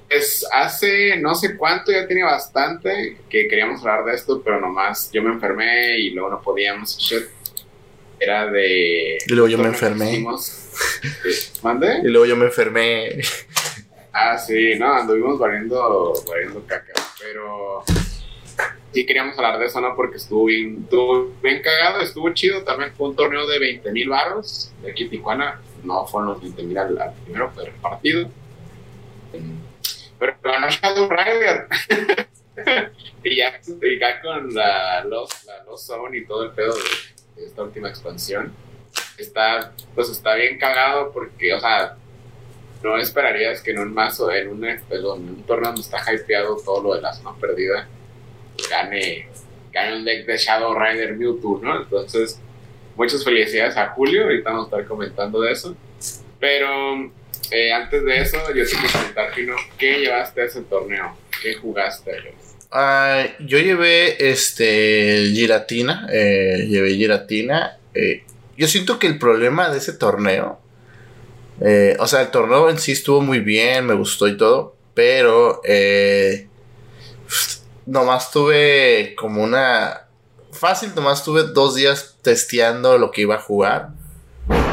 Speaker 1: Pues hace no sé cuánto, ya tenía bastante que queríamos hablar de esto, pero nomás yo me enfermé y luego no podíamos. Shit era de...
Speaker 2: Y luego yo me enfermé.
Speaker 1: ¿Mande?
Speaker 2: Y luego yo me enfermé.
Speaker 1: Ah, sí, no, anduvimos variando, variando caca, pero sí queríamos hablar de eso, ¿no? Porque estuvo bien, estuvo bien cagado, estuvo chido, también fue un torneo de 20 mil barros de aquí en Tijuana, no fueron los 20 mil al, primero, fue repartido. Pero ganó Shadow Rider. y, ya, y ya con la Lost, la Lost Zone y todo el pedo de esta última expansión. está, pues está bien cagado porque, o sea, no esperarías que en un mazo, en un, en un torneo donde está hypeado todo lo de la zona perdida, gane, gane un deck de Shadow Rider Mewtwo, ¿no? Entonces, muchas felicidades a Julio, ahorita vamos a estar comentando de eso. Pero eh, antes de eso, yo te quiero comentar, Pino, ¿qué llevaste a ese torneo? ¿Qué jugaste?
Speaker 2: Ah, yo llevé este Giratina, eh, llevé Giratina. Eh, yo siento que el problema de ese torneo, eh, o sea, el torneo en sí estuvo muy bien, me gustó y todo, pero nomás tuve como una... Fácil, nomás tuve dos días testeando lo que iba a jugar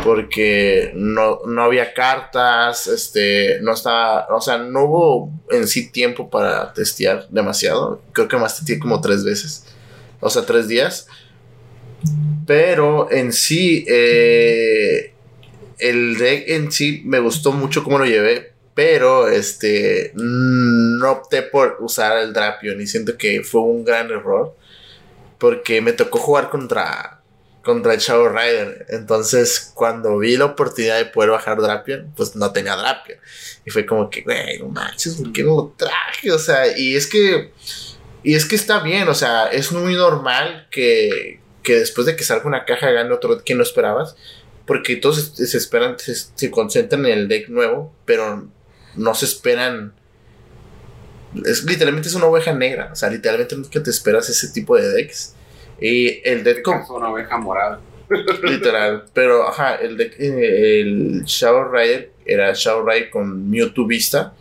Speaker 2: porque no, no había cartas, este, no estaba, o sea, no hubo en sí tiempo para testear demasiado. Creo que más testeé como tres veces, o sea, tres días. Pero en sí, eh, el deck en sí me gustó mucho cómo lo llevé, pero este, no opté por usar el Drapion y siento que fue un gran error porque me tocó jugar contra contra el Shadow Rider. Entonces, cuando vi la oportunidad de poder bajar Drapion, pues no tenía Drapion. Y fue como que, güey, no manches, ¿por qué no lo traje? O sea, y es que. Y es que está bien, o sea, es muy normal que, que después de que salga una caja gane otro que no esperabas. Porque todos se, esperan, se, concentran en el deck nuevo, pero no se esperan. Es, literalmente es una oveja negra. O sea, literalmente que te esperas ese tipo de decks. Y el deck
Speaker 1: con... una oveja morada.
Speaker 2: Literal. Pero, ajá, el deck, eh, el Shadow Rider era Shadow Rider con Mewtwo Vista.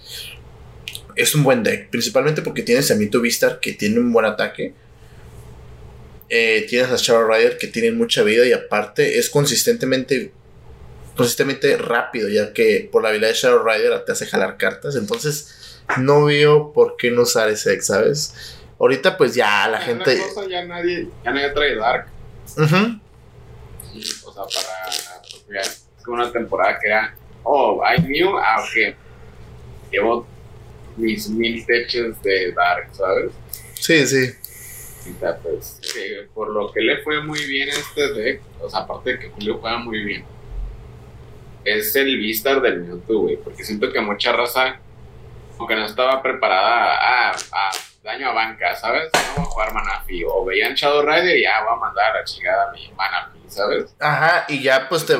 Speaker 2: Es un buen deck, principalmente porque tienes a Mewtwo Vista que tiene un buen ataque. Eh, tienes a Shadow Rider que tiene mucha vida y aparte es consistentemente consistentemente rápido, ya que por la habilidad de Shadow Rider te hace jalar cartas. Entonces, no veo por qué no usar ese deck, ¿sabes? Ahorita pues ya la gente...
Speaker 1: ya nadie, ya nadie trae Dark. o sea, para... Pues, es como una temporada que era... Oh, hay Mew, ah, ok. Llevo mis mil techos de Dark, ¿sabes?
Speaker 2: Sí, sí.
Speaker 1: pues, por lo que le fue muy bien este deck, o sea, aparte de que Julio juega muy bien, es el Vistar del Mewtwo, güey, porque siento que mucha raza, aunque no estaba preparada a, a daño a banca, ¿sabes? No voy a jugar Manafi. O veían Shadow Rider y ya voy a mandar a la chingada a mi Manafi, ¿sabes?
Speaker 2: Ajá, y ya pues te.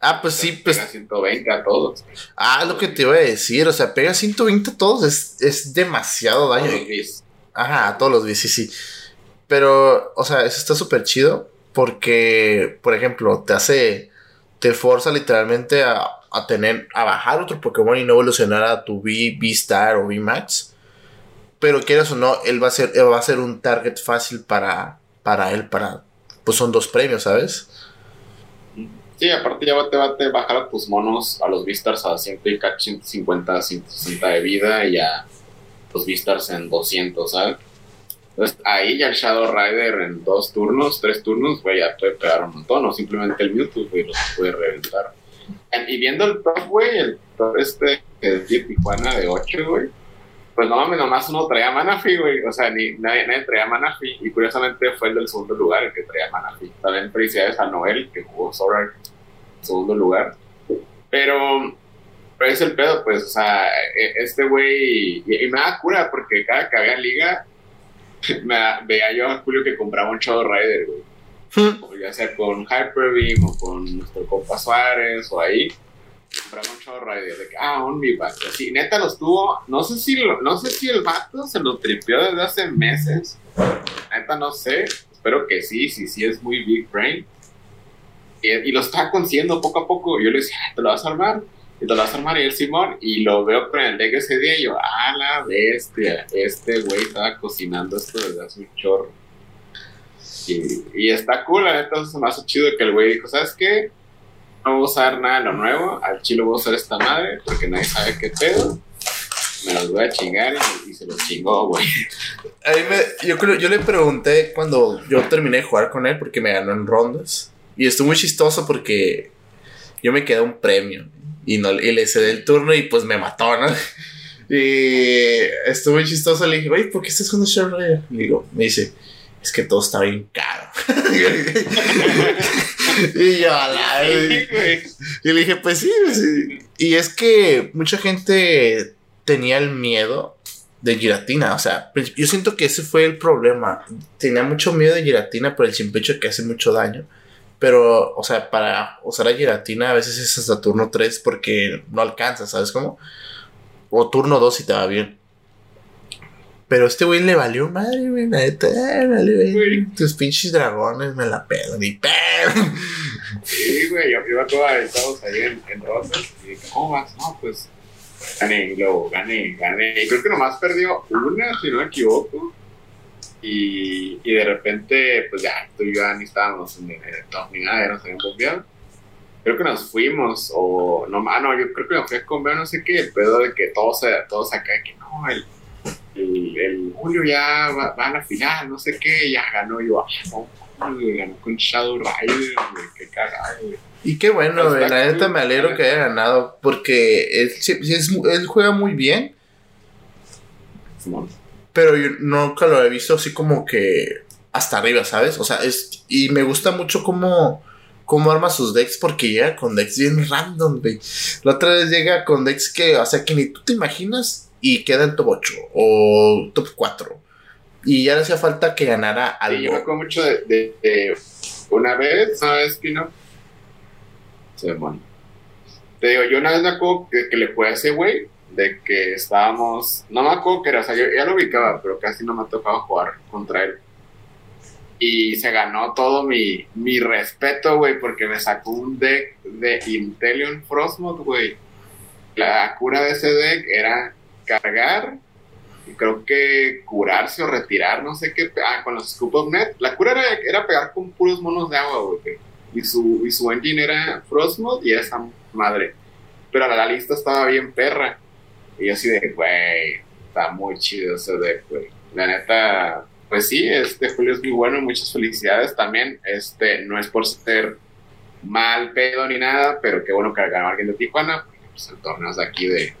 Speaker 2: Ah, pues sí, pues.
Speaker 1: Pega 120 a todos.
Speaker 2: Ah, lo que te iba a decir, o sea, pega 120 a todos, es, es demasiado daño. Ajá, a todos los bis, sí, sí. Pero, o sea, eso está súper chido porque, por ejemplo, te hace. Te forza literalmente a a tener, a bajar otro Pokémon y no evolucionar a tu V, V-Star o V-Max. Pero quieras o no, él va a ser, va a ser un target fácil para, para él, para, pues son dos premios, ¿sabes?
Speaker 1: Sí, aparte ya te va a bajar a tus monos, a los V-Stars a 150, 160 de vida y a los V-Stars en 200, ¿sabes? Entonces ahí ya el Shadow Rider en dos turnos, tres turnos, güey, ya puede pegar un montón, o simplemente el Mewtwo, güey, los puede reventar. Y viendo el top, güey, el top este de Tijuana de 8, güey, pues no mames, nomás uno traía Manafi, güey. O sea, ni, nadie, nadie traía Manafi. Y curiosamente fue el del segundo lugar el que traía Manafi. También felicidades a Noel, que jugó Sora en segundo lugar. Pero, pero es el pedo, pues, o sea, e, este güey. Y, me da cura porque cada que había liga, me, veía yo a Julio que compraba un Shadow Rider, güey ya sea con Hyper Beam o con nuestro compa Suárez o ahí, compramos un chorro de que, ah, un Vivac. Así, neta los tuvo, no sé si no sé si el vato se lo tripió desde hace meses. Neta no sé, espero que sí, sí, sí es muy big brain. Y, lo está consiguiendo poco a poco. Yo le decía, ah, ¿te lo vas a armar? Y te lo vas a armar y el Simón. Y lo veo con el deck ese día y yo, ah, la bestia. Este güey estaba cocinando esto desde hace un chorro. Y, está cool, la neta, es más chido que el güey dijo, ¿sabes qué? No voy a usar nada de lo nuevo, al chilo voy a usar esta madre, porque nadie sabe qué pedo. Me los voy a chingar y, se los chingó, güey.
Speaker 2: yo, creo, yo le pregunté cuando yo terminé de jugar con él, porque me ganó en rondas. Y estuvo muy chistoso porque yo me quedé un premio. Y, no, y le cedé el turno y pues me mató, ¿no? Y estuvo chistoso. Le dije, güey, ¿por qué estás jugando Shadow Le digo, me dice, es que todo está bien caro. y yo, a la Y le dije, pues sí, sí. Y es que mucha gente tenía el miedo de giratina. O sea, pues, yo siento que ese fue el problema. Tenía mucho miedo de giratina por el simple hecho que hace mucho daño. Pero, o sea, para usar la giratina a veces es hasta turno 3 porque no alcanza, ¿sabes cómo? O turno 2 si te va bien. Pero este güey le valió madre, güey. Neta, vale, Tus pinches dragones me la pedan y ¡pam!
Speaker 1: Sí, güey. Yo iba todos estamos ahí en, en Rosas y dije, ¿cómo vas? No, pues gané, y luego gané, gané. Y creo que nomás perdió una, si no me equivoco. Y, y de repente, pues ya, tú y yo ni estábamos en el top ni nada, ya nos bombeado. Creo que nos fuimos, o no, ah, no, yo creo que me fui a comer, no sé qué, el pedo de que todos, todos acá, que no, el, el, Julio ya va, a la final, no sé qué, ya ganó yo, ah, ganó con Shadow Rider, qué cagado,
Speaker 2: Y qué bueno, la neta me alegro que haya ganado, porque él, él juega muy bien. Pero yo nunca lo he visto así como que hasta arriba, ¿sabes? O sea, es. Y me gusta mucho cómo, cómo arma sus decks, porque llega con decks bien random, güey. La otra vez llega con decks que, o sea, que ni tú te imaginas y queda en top 8 o top 4. Y ya le hacía falta que ganara algo.
Speaker 1: Sí, yo me acuerdo mucho de, una vez, ¿sabes, Pino? Se bueno. Te digo, yo una vez me acuerdo que, que le fue a ese güey que estábamos, no me acuerdo que era, o sea, yo ya lo ubicaba, pero casi no me ha tocado jugar contra él. Y se ganó todo mi, mi respeto, güey, porque me sacó un deck de Intelion Frostmoth, güey. La cura de ese deck era cargar, creo que curarse o retirar, no sé qué, ah, con los Scoop of Net. La cura era, era pegar con puros monos de agua, güey. Y su, y su engine era Frostmoth y esa madre. Pero la lista estaba bien perra. Y yo así de, güey, está muy chido ese deck, güey. La neta, pues sí, este Julio es muy bueno, muchas felicidades. También, este, no es por ser mal pedo ni nada, pero qué bueno que ganó alguien de Tijuana, porque pues el torneo es de aquí de,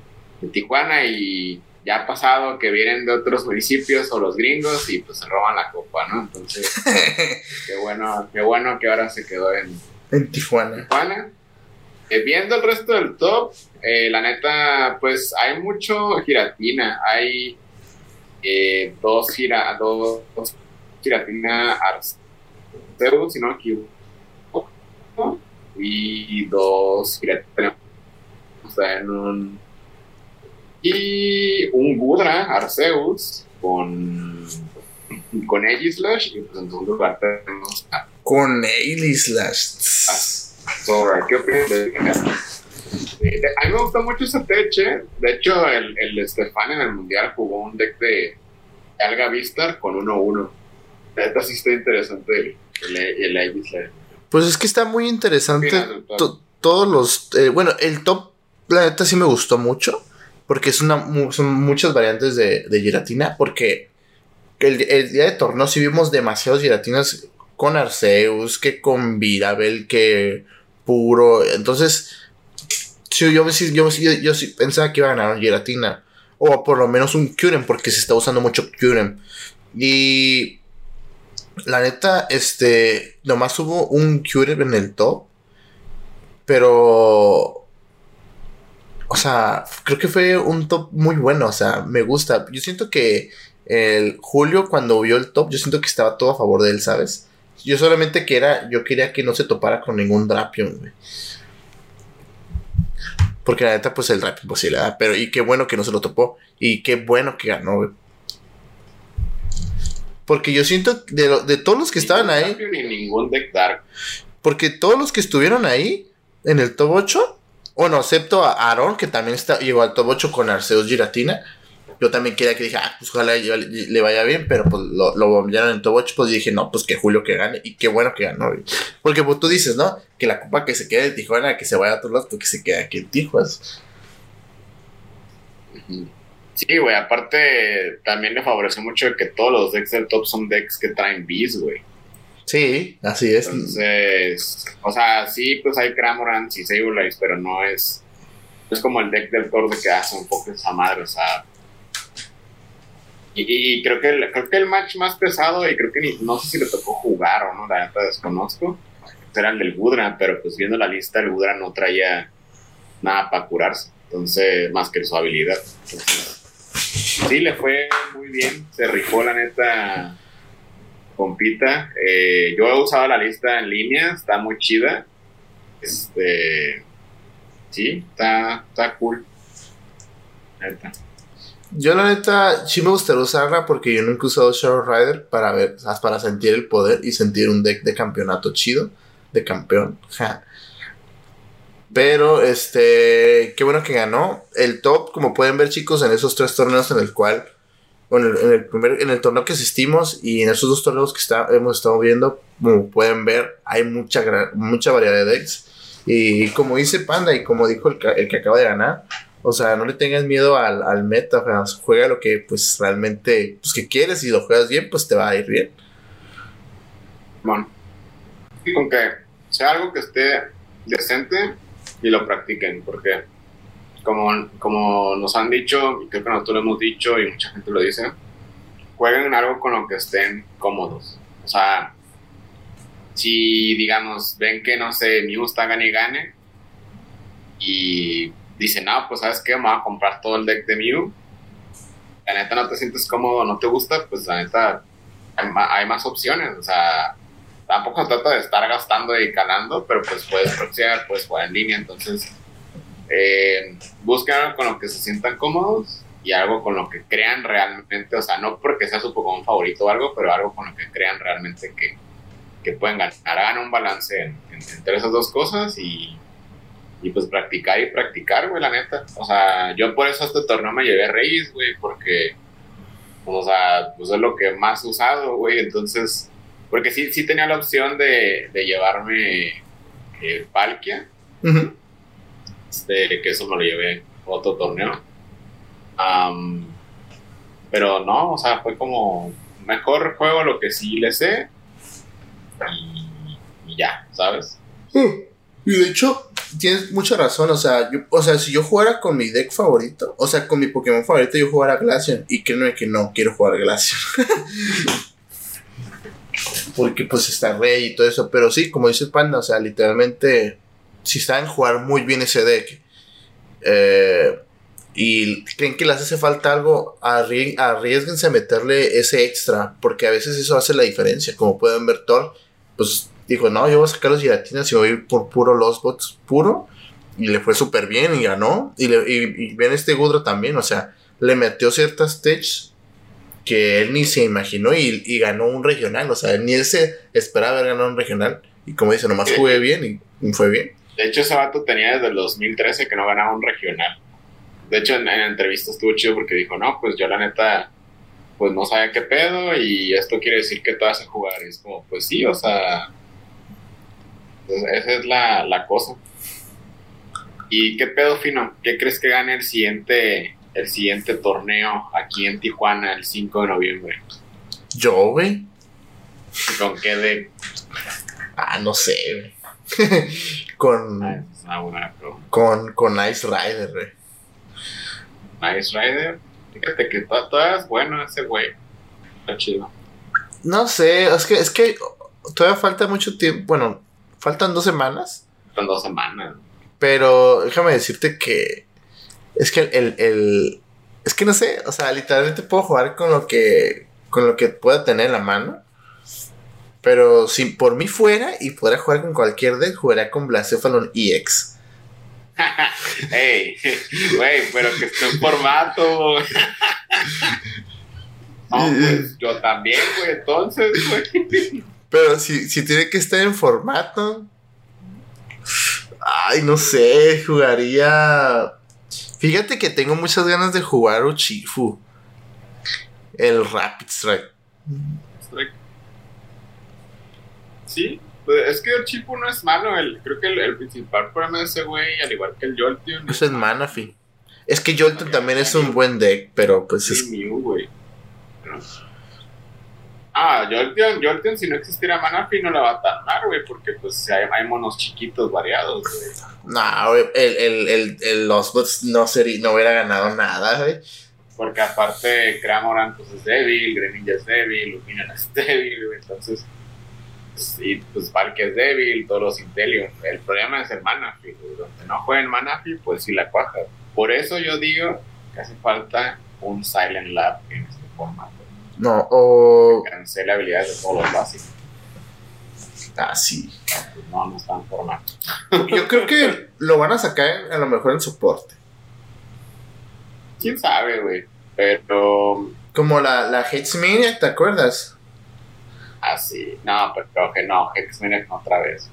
Speaker 1: Tijuana y ya ha pasado que vienen de otros municipios o los gringos y pues se roban la copa, ¿no? Entonces, qué bueno, qué bueno que ahora se quedó en,
Speaker 2: en Tijuana.
Speaker 1: Tijuana. Eh, viendo el resto del top, eh, la neta, pues hay mucho giratina. Hay eh, dos, gira, dos, giratina Arceus, si no me equivoco, y dos giratina. O sea, en un. Y un Gudra Arceus con. Con Aegislash, y pues en segundo lugar tenemos.
Speaker 2: Con Aegislash.
Speaker 1: ¿Qué opinas a mí me gusta mucho ese teche. De hecho, el, el Estefan en el Mundial jugó un deck de Alga Vistar con 1-1. Esta sí está interesante el, el, el
Speaker 2: Pues es que está muy interesante. todos los. Eh, bueno, el top, la neta sí me gustó mucho. Porque es una, son muchas variantes de, de giratina. Porque el, el, día de torneo sí vimos demasiadas giratinas con Arceus, que con Virabel, que puro. Entonces, yo, yo, yo, pensaba que iba a ganar un Giratina. O por lo menos un Kyurem, porque se está usando mucho Kyurem. Y la neta, este, nomás hubo un Kyurem en el top. Pero, o sea, creo que fue un top muy bueno. O sea, me gusta. Yo siento que el Julio, cuando vio el top, yo siento que estaba todo a favor de él, ¿sabes? Yo solamente que era, yo quería que no se topara con ningún Drapion, güey. Porque la neta, pues el Drapion, pues sí da. Pero, y qué bueno que no se lo topó. Y qué bueno que ganó, güey. Porque yo siento, de, de todos los que estaban ahí.
Speaker 1: Ni ningún deck dark.
Speaker 2: Porque todos los que estuvieron ahí, en el top 8, bueno, excepto a Aaron, que también está, llegó al top 8 con Arceus Giratina yo también quería que dije, ah, pues ojalá le, vaya bien, pero pues lo, lo bombearon en Top pues dije, no, pues que Julio que gane, y qué bueno que ganó, Porque pues tú dices, ¿no? Que la copa que se quede en Tijuana, que se vaya a otros lados, pues que se quede aquí en Tijuas.
Speaker 1: Sí, güey, aparte también le favoreció mucho que todos los decks del top son decks que traen bees, güey.
Speaker 2: Sí, así es.
Speaker 1: Entonces, o sea, sí, pues hay Cramorants y Sableye, pero no es, es como el deck del Thor de que hace un poco esa madre, o sea, Y, creo, que el, creo que el match más pesado, y creo que ni, no sé si le tocó jugar o no, la neta desconozco, era el del Gudra, pero pues viendo la lista, el Gudra no traía nada para curarse, entonces, más que su habilidad. Sí, le fue muy bien, se rifó la neta compita. Eh, yo he usado la lista en línea, está muy chida. Este, sí, está, está cool. Neta.
Speaker 2: Yo la neta sí me gustaría usarla porque yo nunca he usado Shadow Rider para ver, para sentir el poder y sentir un deck de campeonato chido, de campeón. Ja. Pero este, qué bueno que ganó. El top, como pueden ver chicos, en esos tres torneos en el cual, bueno, en el primer, en el torneo que asistimos y en esos dos torneos que está, hemos estado viendo, como pueden ver, hay mucha, mucha variedad de decks. Y como dice Panda y como dijo el, el que acaba de ganar, o sea, no le tengas miedo al, al meta, o sea, juega lo que pues realmente pues, que quieres y lo juegas bien, pues te va a ir bien.
Speaker 1: Bueno, y con que sea algo que esté decente y lo practiquen, porque como, como nos han dicho, y creo que nosotros lo hemos dicho y mucha gente lo dice, jueguen algo con lo que estén cómodos. O sea, si digamos, ven que no sé, Mew está gane y gane, y dicen, no, pues sabes qué, me voy a comprar todo el deck de Mew. La neta no te sientes cómodo, no te gusta, pues la neta hay hay más opciones. O sea, tampoco trata de estar gastando y calando, pero pues puedes proxear, puedes jugar en línea, entonces eh, busquen algo con lo que se sientan cómodos y algo con lo que crean realmente, o sea, no porque sea su Pokémon favorito o algo, pero algo con lo que crean realmente que, que pueden ganar. Hagan un balance en- en- entre esas dos cosas y, y pues practicar y practicar, güey, la neta. O sea, yo por eso a este torneo me llevé Reyes, güey, porque, pues, o sea, pues es lo que más he usado, güey, entonces porque sí, sí tenía la opción de, de llevarme eh, Palkia,
Speaker 2: Ujú.
Speaker 1: este, que eso me lo llevé a otro torneo. Am, pero no, o sea, fue como mejor juego lo que sí le sé y, y ya, ¿sabes?
Speaker 2: Y de hecho, tienes mucha razón. O sea, yo, o sea, si yo jugara con mi deck favorito, o sea, con mi Pokémon favorito, yo jugara Glaceon. Y créeme que no quiero jugar Glaceon. Porque pues está Rey y todo eso. Pero sí, como dice Panda, o sea, literalmente, si saben jugar muy bien ese deck. eh, y creen que les hace falta algo, arrie- arriesguense a meterle ese extra, porque a veces eso hace la diferencia. Como pueden ver, Thor, pues dijo, no, yo voy a sacar los giratinas y voy a ir por puro Lost Bots puro. Y le fue súper bien y ganó. Y, le- y, y ven este Gudro también, o sea, le metió ciertas stage que él ni se imaginó y, y ganó un regional. O sea, ni él se esperaba haber ganado un regional. Y como dice, nomás jugué bien y, fue bien.
Speaker 1: De hecho, ese vato tenía desde el 2013 que no ganaba un regional. De hecho, en, en la entrevista estuvo chido porque dijo, no, pues yo la neta, pues no sabía qué pedo y esto quiere decir que te vas a jugar. Y es como, pues sí, o sea, esa es la, la cosa. ¿Y qué pedo, Fino? ¿Qué crees que gane el siguiente, el siguiente torneo aquí en Tijuana el 5 de noviembre?
Speaker 2: Yo, güey.
Speaker 1: ¿Con qué de...?
Speaker 2: Ah, no sé, güey. con,
Speaker 1: Ah,
Speaker 2: con, con Ice Rider, güey.
Speaker 1: Nice Rider. Fíjate que to- todavía es bueno ese güey. Está chido.
Speaker 2: No sé, es que, es que todavía falta mucho tiempo. Bueno, faltan dos semanas.
Speaker 1: Son dos semanas.
Speaker 2: Pero déjame decirte que es que el, el- es que no sé, o sea, literalmente puedo jugar con lo que con lo que pueda tener en la mano. Pero si por mí fuera y pudiera jugar con cualquier deck, jugaría con Blacephalon EX.
Speaker 1: Ey, güey, pero que esté en formato. No, pues yo también, güey, entonces, güey.
Speaker 2: Pero si, si tiene que estar en formato. Ay, no sé, jugaría. Fíjate que tengo muchas ganas de jugar Uchifu. El Rapid Strike.
Speaker 1: Sí, pues es que el Chipu no es malo. El, creo que el, el principal problema de ese güey, al igual que el Jolteon,
Speaker 2: Eso es Manaphy. Es que Jolteon también es un buen deck, pero pues
Speaker 1: es
Speaker 2: es.
Speaker 1: Mew, güey. ¿No? Ah, Jolteon, Jolteon, si no existiera Manafi, no la va a tardar, güey, porque pues hay, hay monos chiquitos variados, güey.
Speaker 2: No, güey, el, el, el, el- los bots no, sería, no hubiera ganado nada, güey.
Speaker 1: Porque aparte, Cramoran pues es débil, Greninja es débil, Luminon es débil, güey, entonces. pues, y pues Valky es débil, todos los Intelion. El problema es el Manaphy, güey. Donde no jueguen Manaphy, pues sí la cuaja. Por eso yo digo que hace falta un Silent Lab en este formato.
Speaker 2: No, o.
Speaker 1: Que cancele habilidades de todos los básicos.
Speaker 2: Ah, sí.
Speaker 1: No, no están formato.
Speaker 2: Yo creo que lo van a sacar a lo mejor en soporte.
Speaker 1: Quién sabe, güey. Pero
Speaker 2: Como la, la Hexmania, ¿te acuerdas?
Speaker 1: así. No, pero creo que no. X-Men otra vez.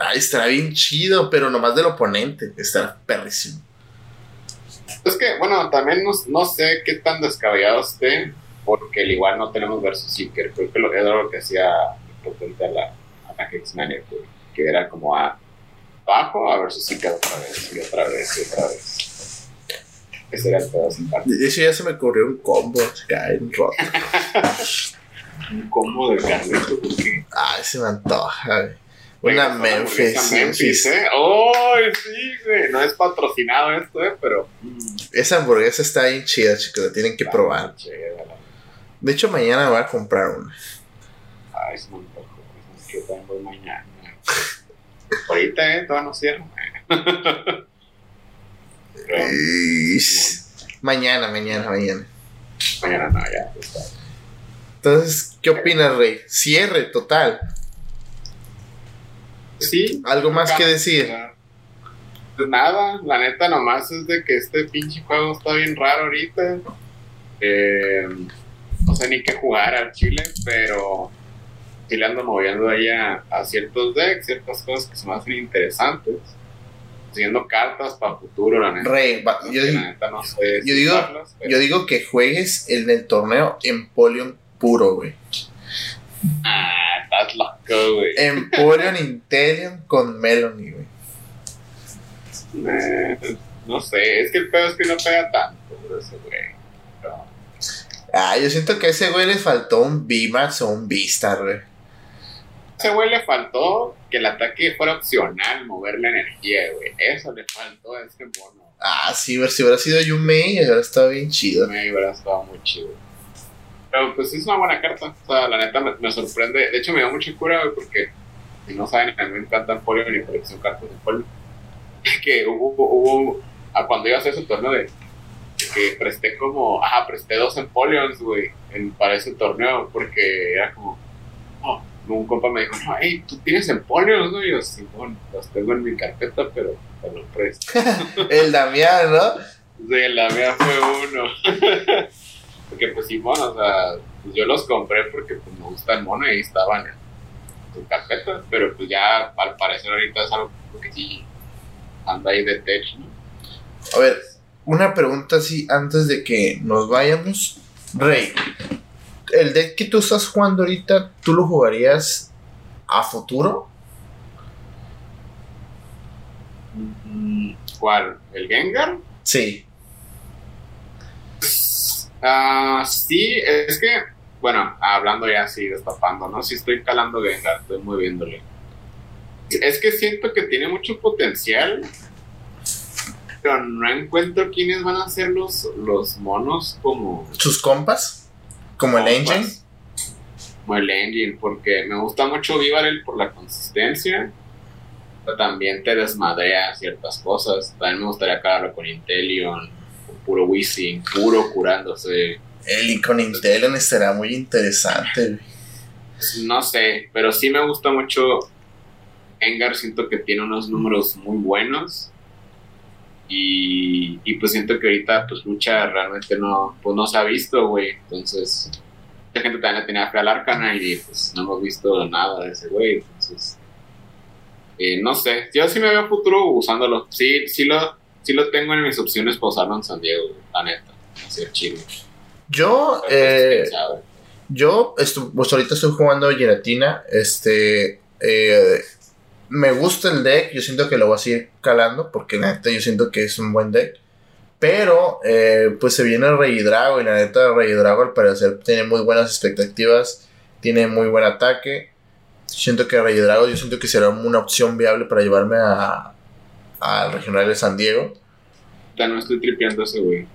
Speaker 2: Ay, estará bien chido, pero nomás del oponente. Estará perrísimo.
Speaker 1: Es que, bueno, también no, no sé qué tan descabellado esté, porque al igual no tenemos versus Seeker. Creo que lo, era lo que hacía a la, a la X-Men, güey, que era como a bajo a versus Seeker otra vez, y otra vez, y otra vez. Ese era el pedo sin parte.
Speaker 2: De hecho, ya se me ocurrió un combo. cae en roto.
Speaker 1: Un combo de Carleto, porque.
Speaker 2: Ay, se me antoja. Una Memphis.
Speaker 1: Memphis, ¿eh? ¡Ay, sí, güey! No es patrocinado esto, ¿eh? Pero. mm,
Speaker 2: Esa hamburguesa está bien chida, chicos. La tienen que probar.
Speaker 1: chévere, la-
Speaker 2: De hecho, mañana voy a comprar una.
Speaker 1: Ay, es un poco. Es que también voy mañana. Ahorita, ¿eh? Todavía no cierro.
Speaker 2: Mañana, mañana, mañana.
Speaker 1: mañana no, ya. está.
Speaker 2: Entonces, ¿qué opinas, Rey? Cierre total.
Speaker 1: Sí.
Speaker 2: ¿Algo más que decir?
Speaker 1: Pues nada, la neta nomás es de que este pinche juego está bien raro ahorita. Eh, no sé ni qué jugar al chile, pero sí le ando moviendo ahí a, a ciertos decks, ciertas cosas que se me hacen interesantes. Siguiendo cartas para futuro, la neta.
Speaker 2: Yo,
Speaker 1: Que la neta no sé
Speaker 2: yo digo- yo digo que juegues el torneo Empoleon puro, güey.
Speaker 1: Ah, estás loco, güey.
Speaker 2: Empoleon Intelion con Melanie, güey.
Speaker 1: Eh, no sé, es que el pedo es que no pega tanto, por ese güey.
Speaker 2: Ah, yo siento que a ese güey le faltó un VMAX o un V-Star, güey.
Speaker 1: ese güey le faltó que el ataque fuera opcional, mover la energía, güey. Eso le faltó a ese mono.
Speaker 2: Ah, sí, si hubiera sido Yumei, hubiera estado bien chido.
Speaker 1: Me hubiera estado muy chido. Pero pues es una buena carta. O sea, la neta me, me sorprende. De hecho, me dio mucha cura, güey, porque si no saben, a mí me encantan Polio y colección cartas de Polio. Que hubo, hubo, a cuando iba a hacer ese torneo de que presté como, ajá, presté dos Empoleons, güey, en- para ese torneo, porque era como, oh, un compa me dijo, no, hey, tú tienes Empoleons, ¿no? Y yo, sí, bueno, los tengo en mi carpeta, pero te los presto.
Speaker 2: El Damián, ¿no?
Speaker 1: Sí, la mía fue uno. porque pues Simón, o sea, pues yo los compré porque pues, me gusta el mono y ahí estaban en su carpeta, pero pues ya al parecer ahorita es algo que sí anda ahí de tech, ¿no?
Speaker 2: A ver, una pregunta así antes de que nos vayamos. Rey, el deck que tú estás jugando ahorita, ¿tú lo jugarías a futuro?
Speaker 1: Mm, ¿Cuál? ¿El Gengar?
Speaker 2: Sí.
Speaker 1: Ah, sí, es que, bueno, hablando ya así, destapando, ¿no? Sí estoy calando Gengar, estoy moviéndole. Es que siento que tiene mucho potencial, pero no encuentro quiénes van a ser los, los monos como...
Speaker 2: ¿Sus compas? ¿Como el Engine?
Speaker 1: Como el Engine, porque me gusta mucho Vivarel por la consistencia, pero también te desmadrea ciertas cosas. También me gustaría acabarlo con Intelion, con puro Whizzing, puro curándose.
Speaker 2: El con Intelion estará muy interesante, güey.
Speaker 1: No sé, pero sí me gusta mucho. Engar siento que tiene unos números muy buenos. Y, y pues siento que ahorita pues lucha realmente no, pues no se ha visto, güey. Entonces, la gente también le tenía fe al Arcana y pues no hemos visto nada de ese güey. Entonces, eh, no sé, yo sí me veo futuro usándolo. Sí, sí lo, sí lo tengo en mis opciones para usarlo en San Diego, la neta. Así chido.
Speaker 2: Yo,
Speaker 1: pues,
Speaker 2: eh. Yo, pues ahorita estoy jugando Giratina. Este. eh, me gusta el deck. Yo siento que lo voy a seguir calando. Porque la neta yo siento que es un buen deck. Pero, eh, pues se viene el Rey Drago. Y la neta, Rey Drago al parecer tiene muy buenas expectativas. Tiene muy buen ataque. Siento que Rey Drago, yo siento que será una opción viable para llevarme a al regional de San Diego.
Speaker 1: Ya no estoy tripeando ese güey.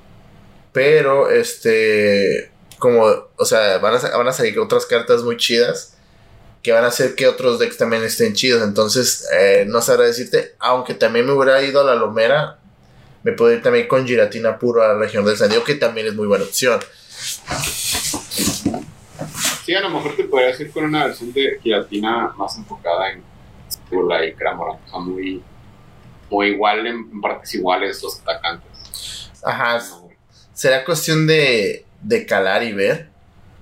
Speaker 2: Pero, este, como, o sea, van a, van a salir otras cartas muy chidas que van a hacer que otros decks también estén chidos. Entonces, eh, no sabrá decirte, aunque también me hubiera ido a la Lomera, me puedo ir también con Giratina puro a la región del San Diego, que también es muy buena opción.
Speaker 1: Sí, a lo mejor te podrías ir con una versión de Giratina más enfocada en Tula y Cramora. O sea, muy, muy igual en partes iguales los atacantes.
Speaker 2: Ajá. Será cuestión de, de calar y ver,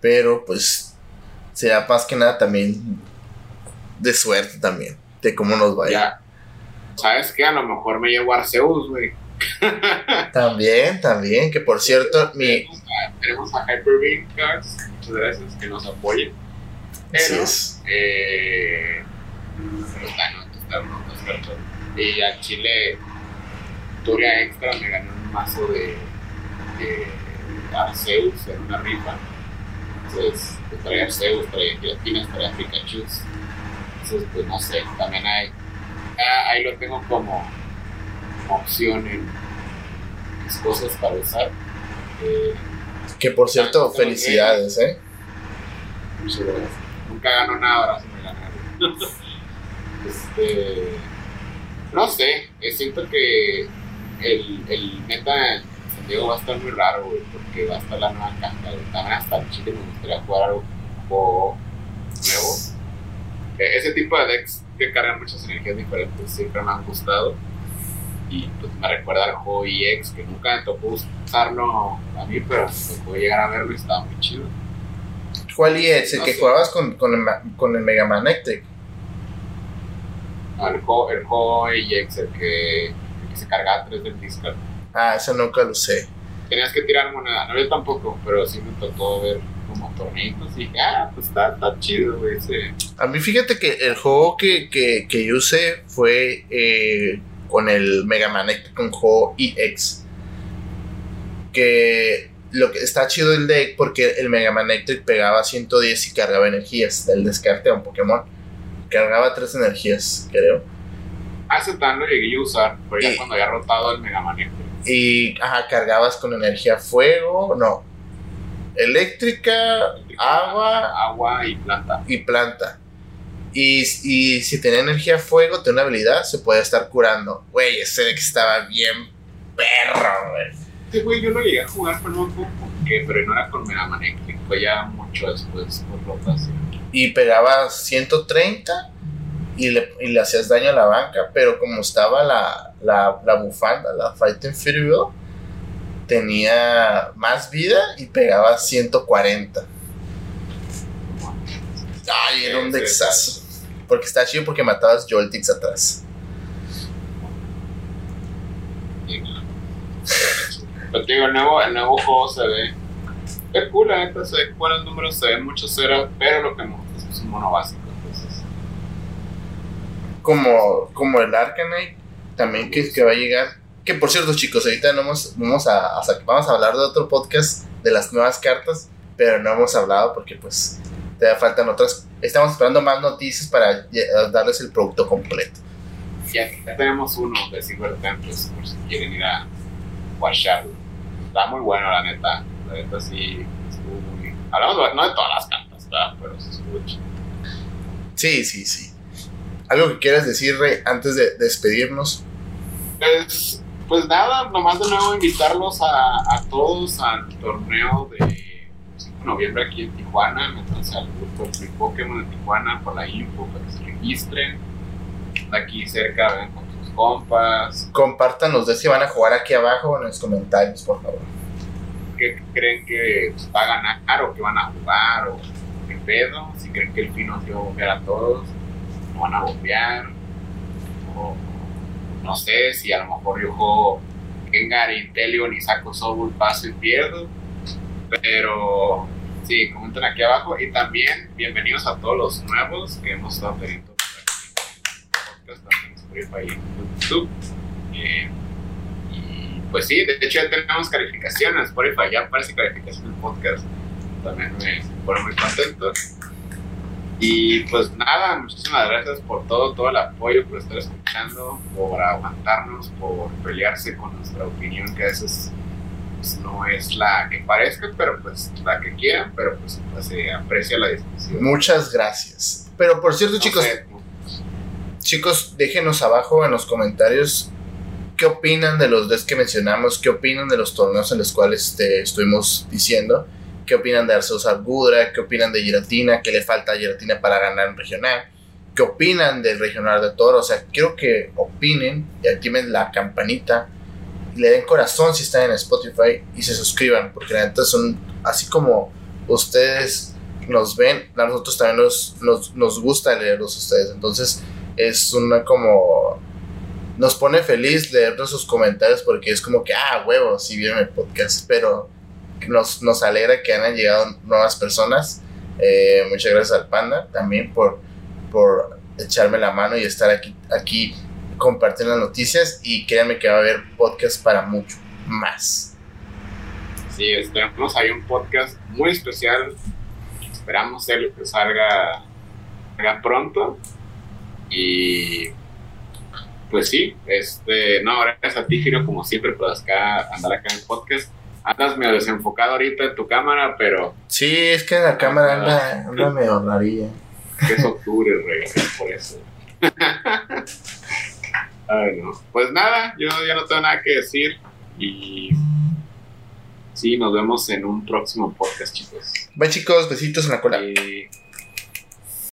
Speaker 2: pero pues será más que nada también de suerte también, de cómo nos vaya.
Speaker 1: Ya. ¿Sabes qué? A lo mejor me llevo a Arceus, güey.
Speaker 2: también, también, que por cierto, mi...
Speaker 1: Tenemos a, a Hyper Cards, muchas gracias, que nos apoyen. Pero,
Speaker 2: es.
Speaker 1: eh, pues, bueno, otras cartas. Y a Chile, Turia Extra me ganó un mazo de, de Arceus en una rifa. Entonces, pues, traía Arceus, traía Giratina, traía Pikachu. Entonces, pues no sé, también hay. ah, ahí lo tengo como opción en mis cosas para usar. Eh,
Speaker 2: Que por cierto, felicidades, ¿eh?
Speaker 1: muchas gracias. Nunca gano nada, ahora me ganaron. este. No sé, eh, siento que el, el meta Diego va a estar muy raro, güey, porque va a estar la nueva caja. güey. También hasta en Chile me gustaría jugar algo nuevo. Eh, ese tipo de decks que cargan muchas energías diferentes siempre me han gustado. Y pues me recuerda al juego EX, que nunca me tocó usarlo a mí, pero me tocó llegar a verlo y estaba muy chido.
Speaker 2: ¿Cuál es? El
Speaker 1: No
Speaker 2: que
Speaker 1: sé.
Speaker 2: jugabas con, con, el, con el Mega Man
Speaker 1: El juego, el juego EX, el que, el que se cargaba 3 del disco.
Speaker 2: Ah, eso nunca lo sé.
Speaker 1: Tenías que tirar moneda, no yo tampoco, pero sí me tocó ver como torneitos y dije, ah, pues está, está chido, güey, ese.
Speaker 2: A mí fíjate que el juego que, que, que yo usé fue eh, con el Mega Man Electric, con juego EX. Que lo que está chido el deck porque el Mega Man Electric pegaba 110 y cargaba energías del descarte a un Pokémon. Cargaba tres energías, creo.
Speaker 1: Hace tan lo llegué a usar, pero ya cuando había rotado el Mega Man Electric.
Speaker 2: Y ajá, cargabas con energía fuego, no. Eléctrica, agua
Speaker 1: Agua y planta.
Speaker 2: y planta. Y, y si tenía energía fuego, tenía una habilidad, se podía estar curando. Güey, ese deck estaba bien perro, güey.
Speaker 1: Este güey yo lo llegué a jugar, pero no me acuerdo por qué, pero no era con Mega Man fue ya mucho después por rotación.
Speaker 2: Y pegaba 130 y le, y le hacías daño a la banca, pero como estaba la, la, la bufanda, la Fighting Fury Bell, tenía más vida y pegaba 140. Ay, era un dexazo. Porque está chido porque matabas Joltix atrás.
Speaker 1: Pero digo, el nuevo, el nuevo juego se ve. Es cool, la neta, se ve buenos números, se ven muchos ceros, pero lo que me gusta es un mono básico.
Speaker 2: Como, como el Arcanite, también que, que va a llegar. Que por cierto, chicos, ahorita no hemos, vamos, a, vamos a hablar de otro podcast de las nuevas cartas, pero no hemos hablado porque pues todavía faltan otras. Estamos esperando más noticias para darles el producto completo.
Speaker 1: ya, tenemos uno de Silver Temples, por si quieren ir a watcharlo. Está muy bueno, la neta. La neta sí estuvo muy. Hablamos no de todas las cartas, ¿verdad? pero estuvo chido.
Speaker 2: Sí, sí, sí. ¿Algo que quieras decir, Rey, antes de despedirnos?
Speaker 1: Pues, pues nada, nomás de nuevo invitarlos a, a todos al torneo de 5 de noviembre aquí en Tijuana. Métanse al grupo de Pokémon de Tijuana por la info para que se registren. De aquí cerca, ven con sus compas.
Speaker 2: Compartan los dos que van a jugar aquí abajo en los comentarios, por favor.
Speaker 1: ¿Qué creen que pues, va a ganar o que van a jugar? ¿O qué pedo? Si creen que el Pino se va a bombear a todos, van a bombear. O no sé si a lo mejor yo juego Gengar, Inteleon y saco Soul, paso y pierdo. Pero sí, comenten aquí abajo. Y también bienvenidos a todos los nuevos que hemos estado teniendo podcast, YouTube. Eh, y pues sí, de hecho ya tenemos calificación en Spotify, ya aparece calificación podcast. También me pone muy contento. Y pues nada, muchísimas gracias por todo, todo el apoyo, por estar escuchando, por aguantarnos, por pelearse con nuestra opinión, que a veces pues, no es la que parezca, pero pues la que quieran, pero pues, pues se aprecia la discusión.
Speaker 2: Muchas gracias. Pero por cierto,
Speaker 1: No
Speaker 2: chicos,
Speaker 1: sé,
Speaker 2: chicos, déjenos abajo en los comentarios qué opinan de los decks que mencionamos, qué opinan de los torneos en los cuales te estuvimos diciendo, qué opinan de Arceus Argudra, qué opinan de Giratina, qué le falta a Giratina para ganar un regional, qué opinan del regional de Toro. O sea, quiero que opinen y activen la campanita y le den corazón si están en Spotify y se suscriban, porque la neta son así como ustedes nos ven, a nosotros también nos, nos, nos gusta leerlos a ustedes. Entonces, es una como nos pone feliz leernos sus comentarios porque es como que, ah, huevo, si vieron el podcast, pero nos, nos alegra que hayan llegado nuevas personas. Eh, muchas gracias al Panda también por, por echarme la mano y estar aquí, aquí compartiendo las noticias y créanme que va a haber podcast para mucho más.
Speaker 1: Sí, tenemos ahí un podcast muy especial. Esperamos que salga, salga pronto. Y pues sí, este, no, gracias a ti, Giro, como siempre, por acá, andar acá en el podcast. Andas medio desenfocado ahorita en tu cámara, pero
Speaker 2: Sí, es que la cámara anda, anda medio rarilla.
Speaker 1: es octubre, rey, por eso. Ay, no. Pues nada, yo ya no tengo nada que decir. Y sí, nos vemos en un próximo podcast, chicos.
Speaker 2: Bye chicos, besitos en la cola.
Speaker 1: Y